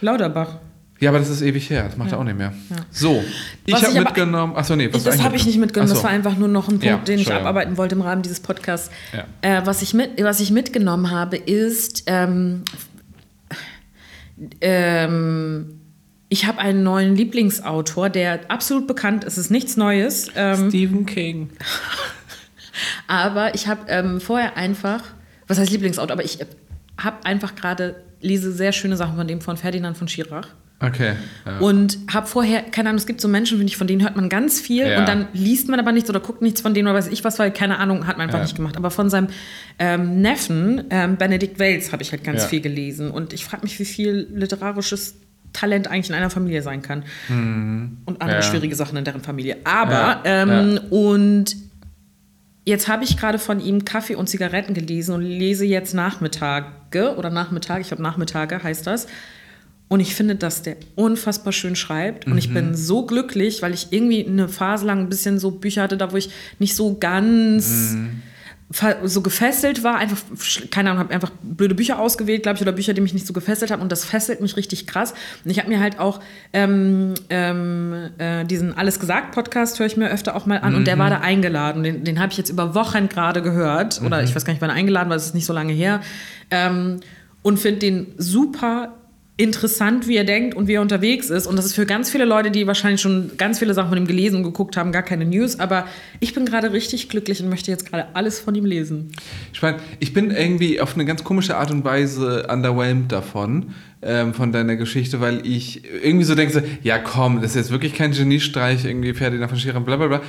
Lauterbach. Ja, aber das ist ewig her, das macht Ja. er auch nicht mehr. Ja. So, ich Was habe mitgenommen. Achso, nee, was Ich, das habe ich nicht mitgenommen, Ach das so. war einfach nur noch ein Punkt, Ja, den ich abarbeiten wollte im Rahmen dieses Podcasts. Ja. Äh, was, ich mit, was ich mitgenommen habe, ist, ähm, ähm, ich habe einen neuen Lieblingsautor, der absolut bekannt ist, es ist nichts Neues. Ähm, Stephen King. Aber ich habe ähm, vorher einfach was heißt Lieblingsautor, aber ich habe einfach gerade, lese sehr schöne Sachen von dem, von Ferdinand von Schirach. Okay. Ja. Und habe vorher, keine Ahnung, es gibt so Menschen, finde ich, von denen hört man ganz viel Ja. und dann liest man aber nichts oder guckt nichts von denen oder weiß ich was, weil keine Ahnung, hat man einfach Ja. nicht gemacht. Aber von seinem ähm, Neffen, ähm, Benedikt Wells, habe ich halt ganz viel gelesen. Und ich frage mich, wie viel literarisches Talent eigentlich in einer Familie sein kann. Und andere schwierige Sachen in deren Familie. Aber, ähm, und Jetzt habe ich gerade von ihm Kaffee und Zigaretten gelesen und lese jetzt Nachmittage oder Nachmittag, ich glaube Nachmittage heißt das. Und ich finde, dass der unfassbar schön schreibt. Und ich bin so glücklich, weil ich irgendwie eine Phase lang ein bisschen so Bücher hatte, da wo ich nicht so ganz ver- so gefesselt war. Einfach, keine Ahnung, habe einfach blöde Bücher ausgewählt, glaube ich, oder Bücher, die mich nicht so gefesselt haben. Und das fesselt mich richtig krass. Und ich habe mir halt auch ähm, ähm, äh, diesen Alles gesagt Podcast höre ich mir öfter auch mal an. Und der war da eingeladen. Den, den habe ich jetzt über Wochen gerade gehört. Oder ich weiß gar nicht, wann er eingeladen war, das ist nicht so lange her. Ähm, und finde den super interessant, wie er denkt und wie er unterwegs ist. Und das ist für ganz viele Leute, die wahrscheinlich schon ganz viele Sachen von ihm gelesen und geguckt haben, gar keine News. Aber ich bin gerade richtig glücklich und möchte jetzt gerade alles von ihm lesen. Ich meine, ich bin irgendwie auf eine ganz komische Art und Weise underwhelmed davon, ähm, von deiner Geschichte, weil ich irgendwie so denke, ja komm, das ist jetzt wirklich kein Geniestreich, irgendwie Ferdinand von Schirach, bla bla bla.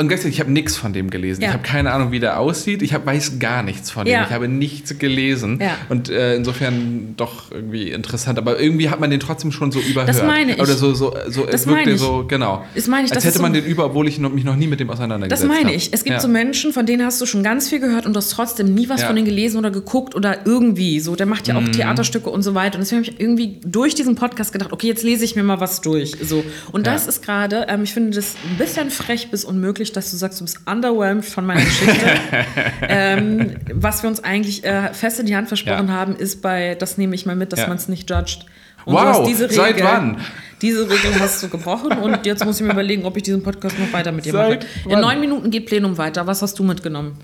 Und gleichzeitig, ich habe nichts von dem gelesen. Ja. Ich habe keine Ahnung, wie der aussieht. Ich hab, weiß gar nichts von dem. Ja. Ich habe nichts gelesen. Ja. Und äh, insofern doch irgendwie interessant. Aber irgendwie hat man den trotzdem schon so überhört. Das meine ich. Oder so, so, so Das es wirkte so, genau. Das meine ich, Als das hätte man so- den über, obwohl ich mich noch nie mit dem auseinandergesetzt Das habe. meine ich. Es gibt so Menschen, von denen hast du schon ganz viel gehört und du hast trotzdem nie was von denen gelesen oder geguckt oder irgendwie. So, der macht ja Mhm. auch Theaterstücke und so weiter. Und deswegen habe ich irgendwie durch diesen Podcast gedacht, okay, jetzt lese ich mir mal was durch. So. Und das ist gerade, ähm, ich finde das ein bisschen frech bis unmöglich, dass du sagst, du bist underwhelmed von meiner Geschichte. ähm, was wir uns eigentlich äh, fest in die Hand versprochen Ja. haben, ist bei, das nehme ich mal mit, dass Ja. man es nicht judgt. Und Wow, hast seit wann? Diese Regel hast du gebrochen und jetzt muss ich mir überlegen, ob ich diesen Podcast noch weiter mit dir mache. In neun Minuten geht Plenum weiter. Was hast du mitgenommen?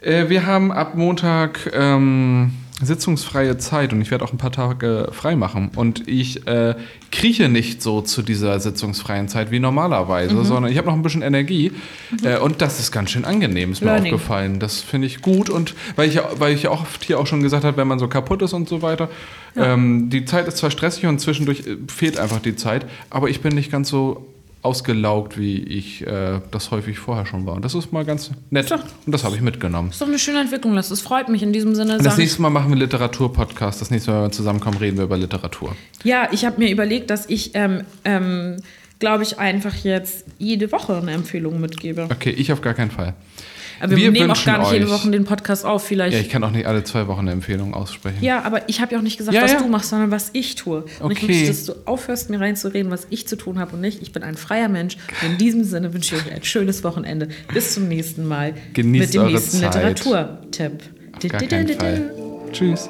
Äh, wir haben ab Montag ähm, sitzungsfreie Zeit und ich werde auch ein paar Tage frei machen. Und ich äh, krieche nicht so zu dieser sitzungsfreien Zeit wie normalerweise, Mhm. sondern ich habe noch ein bisschen Energie. Äh, und das ist ganz schön angenehm, ist mir Learning. aufgefallen. Das finde ich gut. Und weil ich, ja- weil ich ja oft hier auch schon gesagt habe, wenn man so kaputt ist und so weiter, ähm, die Zeit ist zwar stressig und zwischendurch äh, fehlt einfach die Zeit, aber ich bin nicht ganz so ausgelaugt, wie ich äh, das häufig vorher schon war. Und das ist mal ganz nett. Doch. Und das habe ich mitgenommen. Das ist doch eine schöne Entwicklung, das. Das freut mich in diesem Sinne. Das nächste Mal machen wir Literatur-Podcast. Das nächste Mal, wenn wir zusammenkommen, reden wir über Literatur. Ja, ich habe mir überlegt, dass ich, ähm, ähm, glaube ich, einfach jetzt jede Woche eine Empfehlung mitgebe. Okay, ich auf gar keinen Fall. Aber wir, Wir nehmen auch gar nicht jede euch- Woche den Podcast auf, vielleicht. Ja, ich kann auch nicht alle zwei Wochen eine Empfehlung aussprechen. Ja, aber ich habe ja auch nicht gesagt, Ja, was ja. du machst, sondern was ich tue. Und ich Okay. möchte, dass du aufhörst, mir reinzureden, was ich zu tun habe und nicht. Ich bin ein freier Mensch. Und in diesem Sinne wünsche ich euch ein schönes Wochenende. Bis zum nächsten Mal. Genießt mit dem nächsten. Literaturtipp. Tschüss.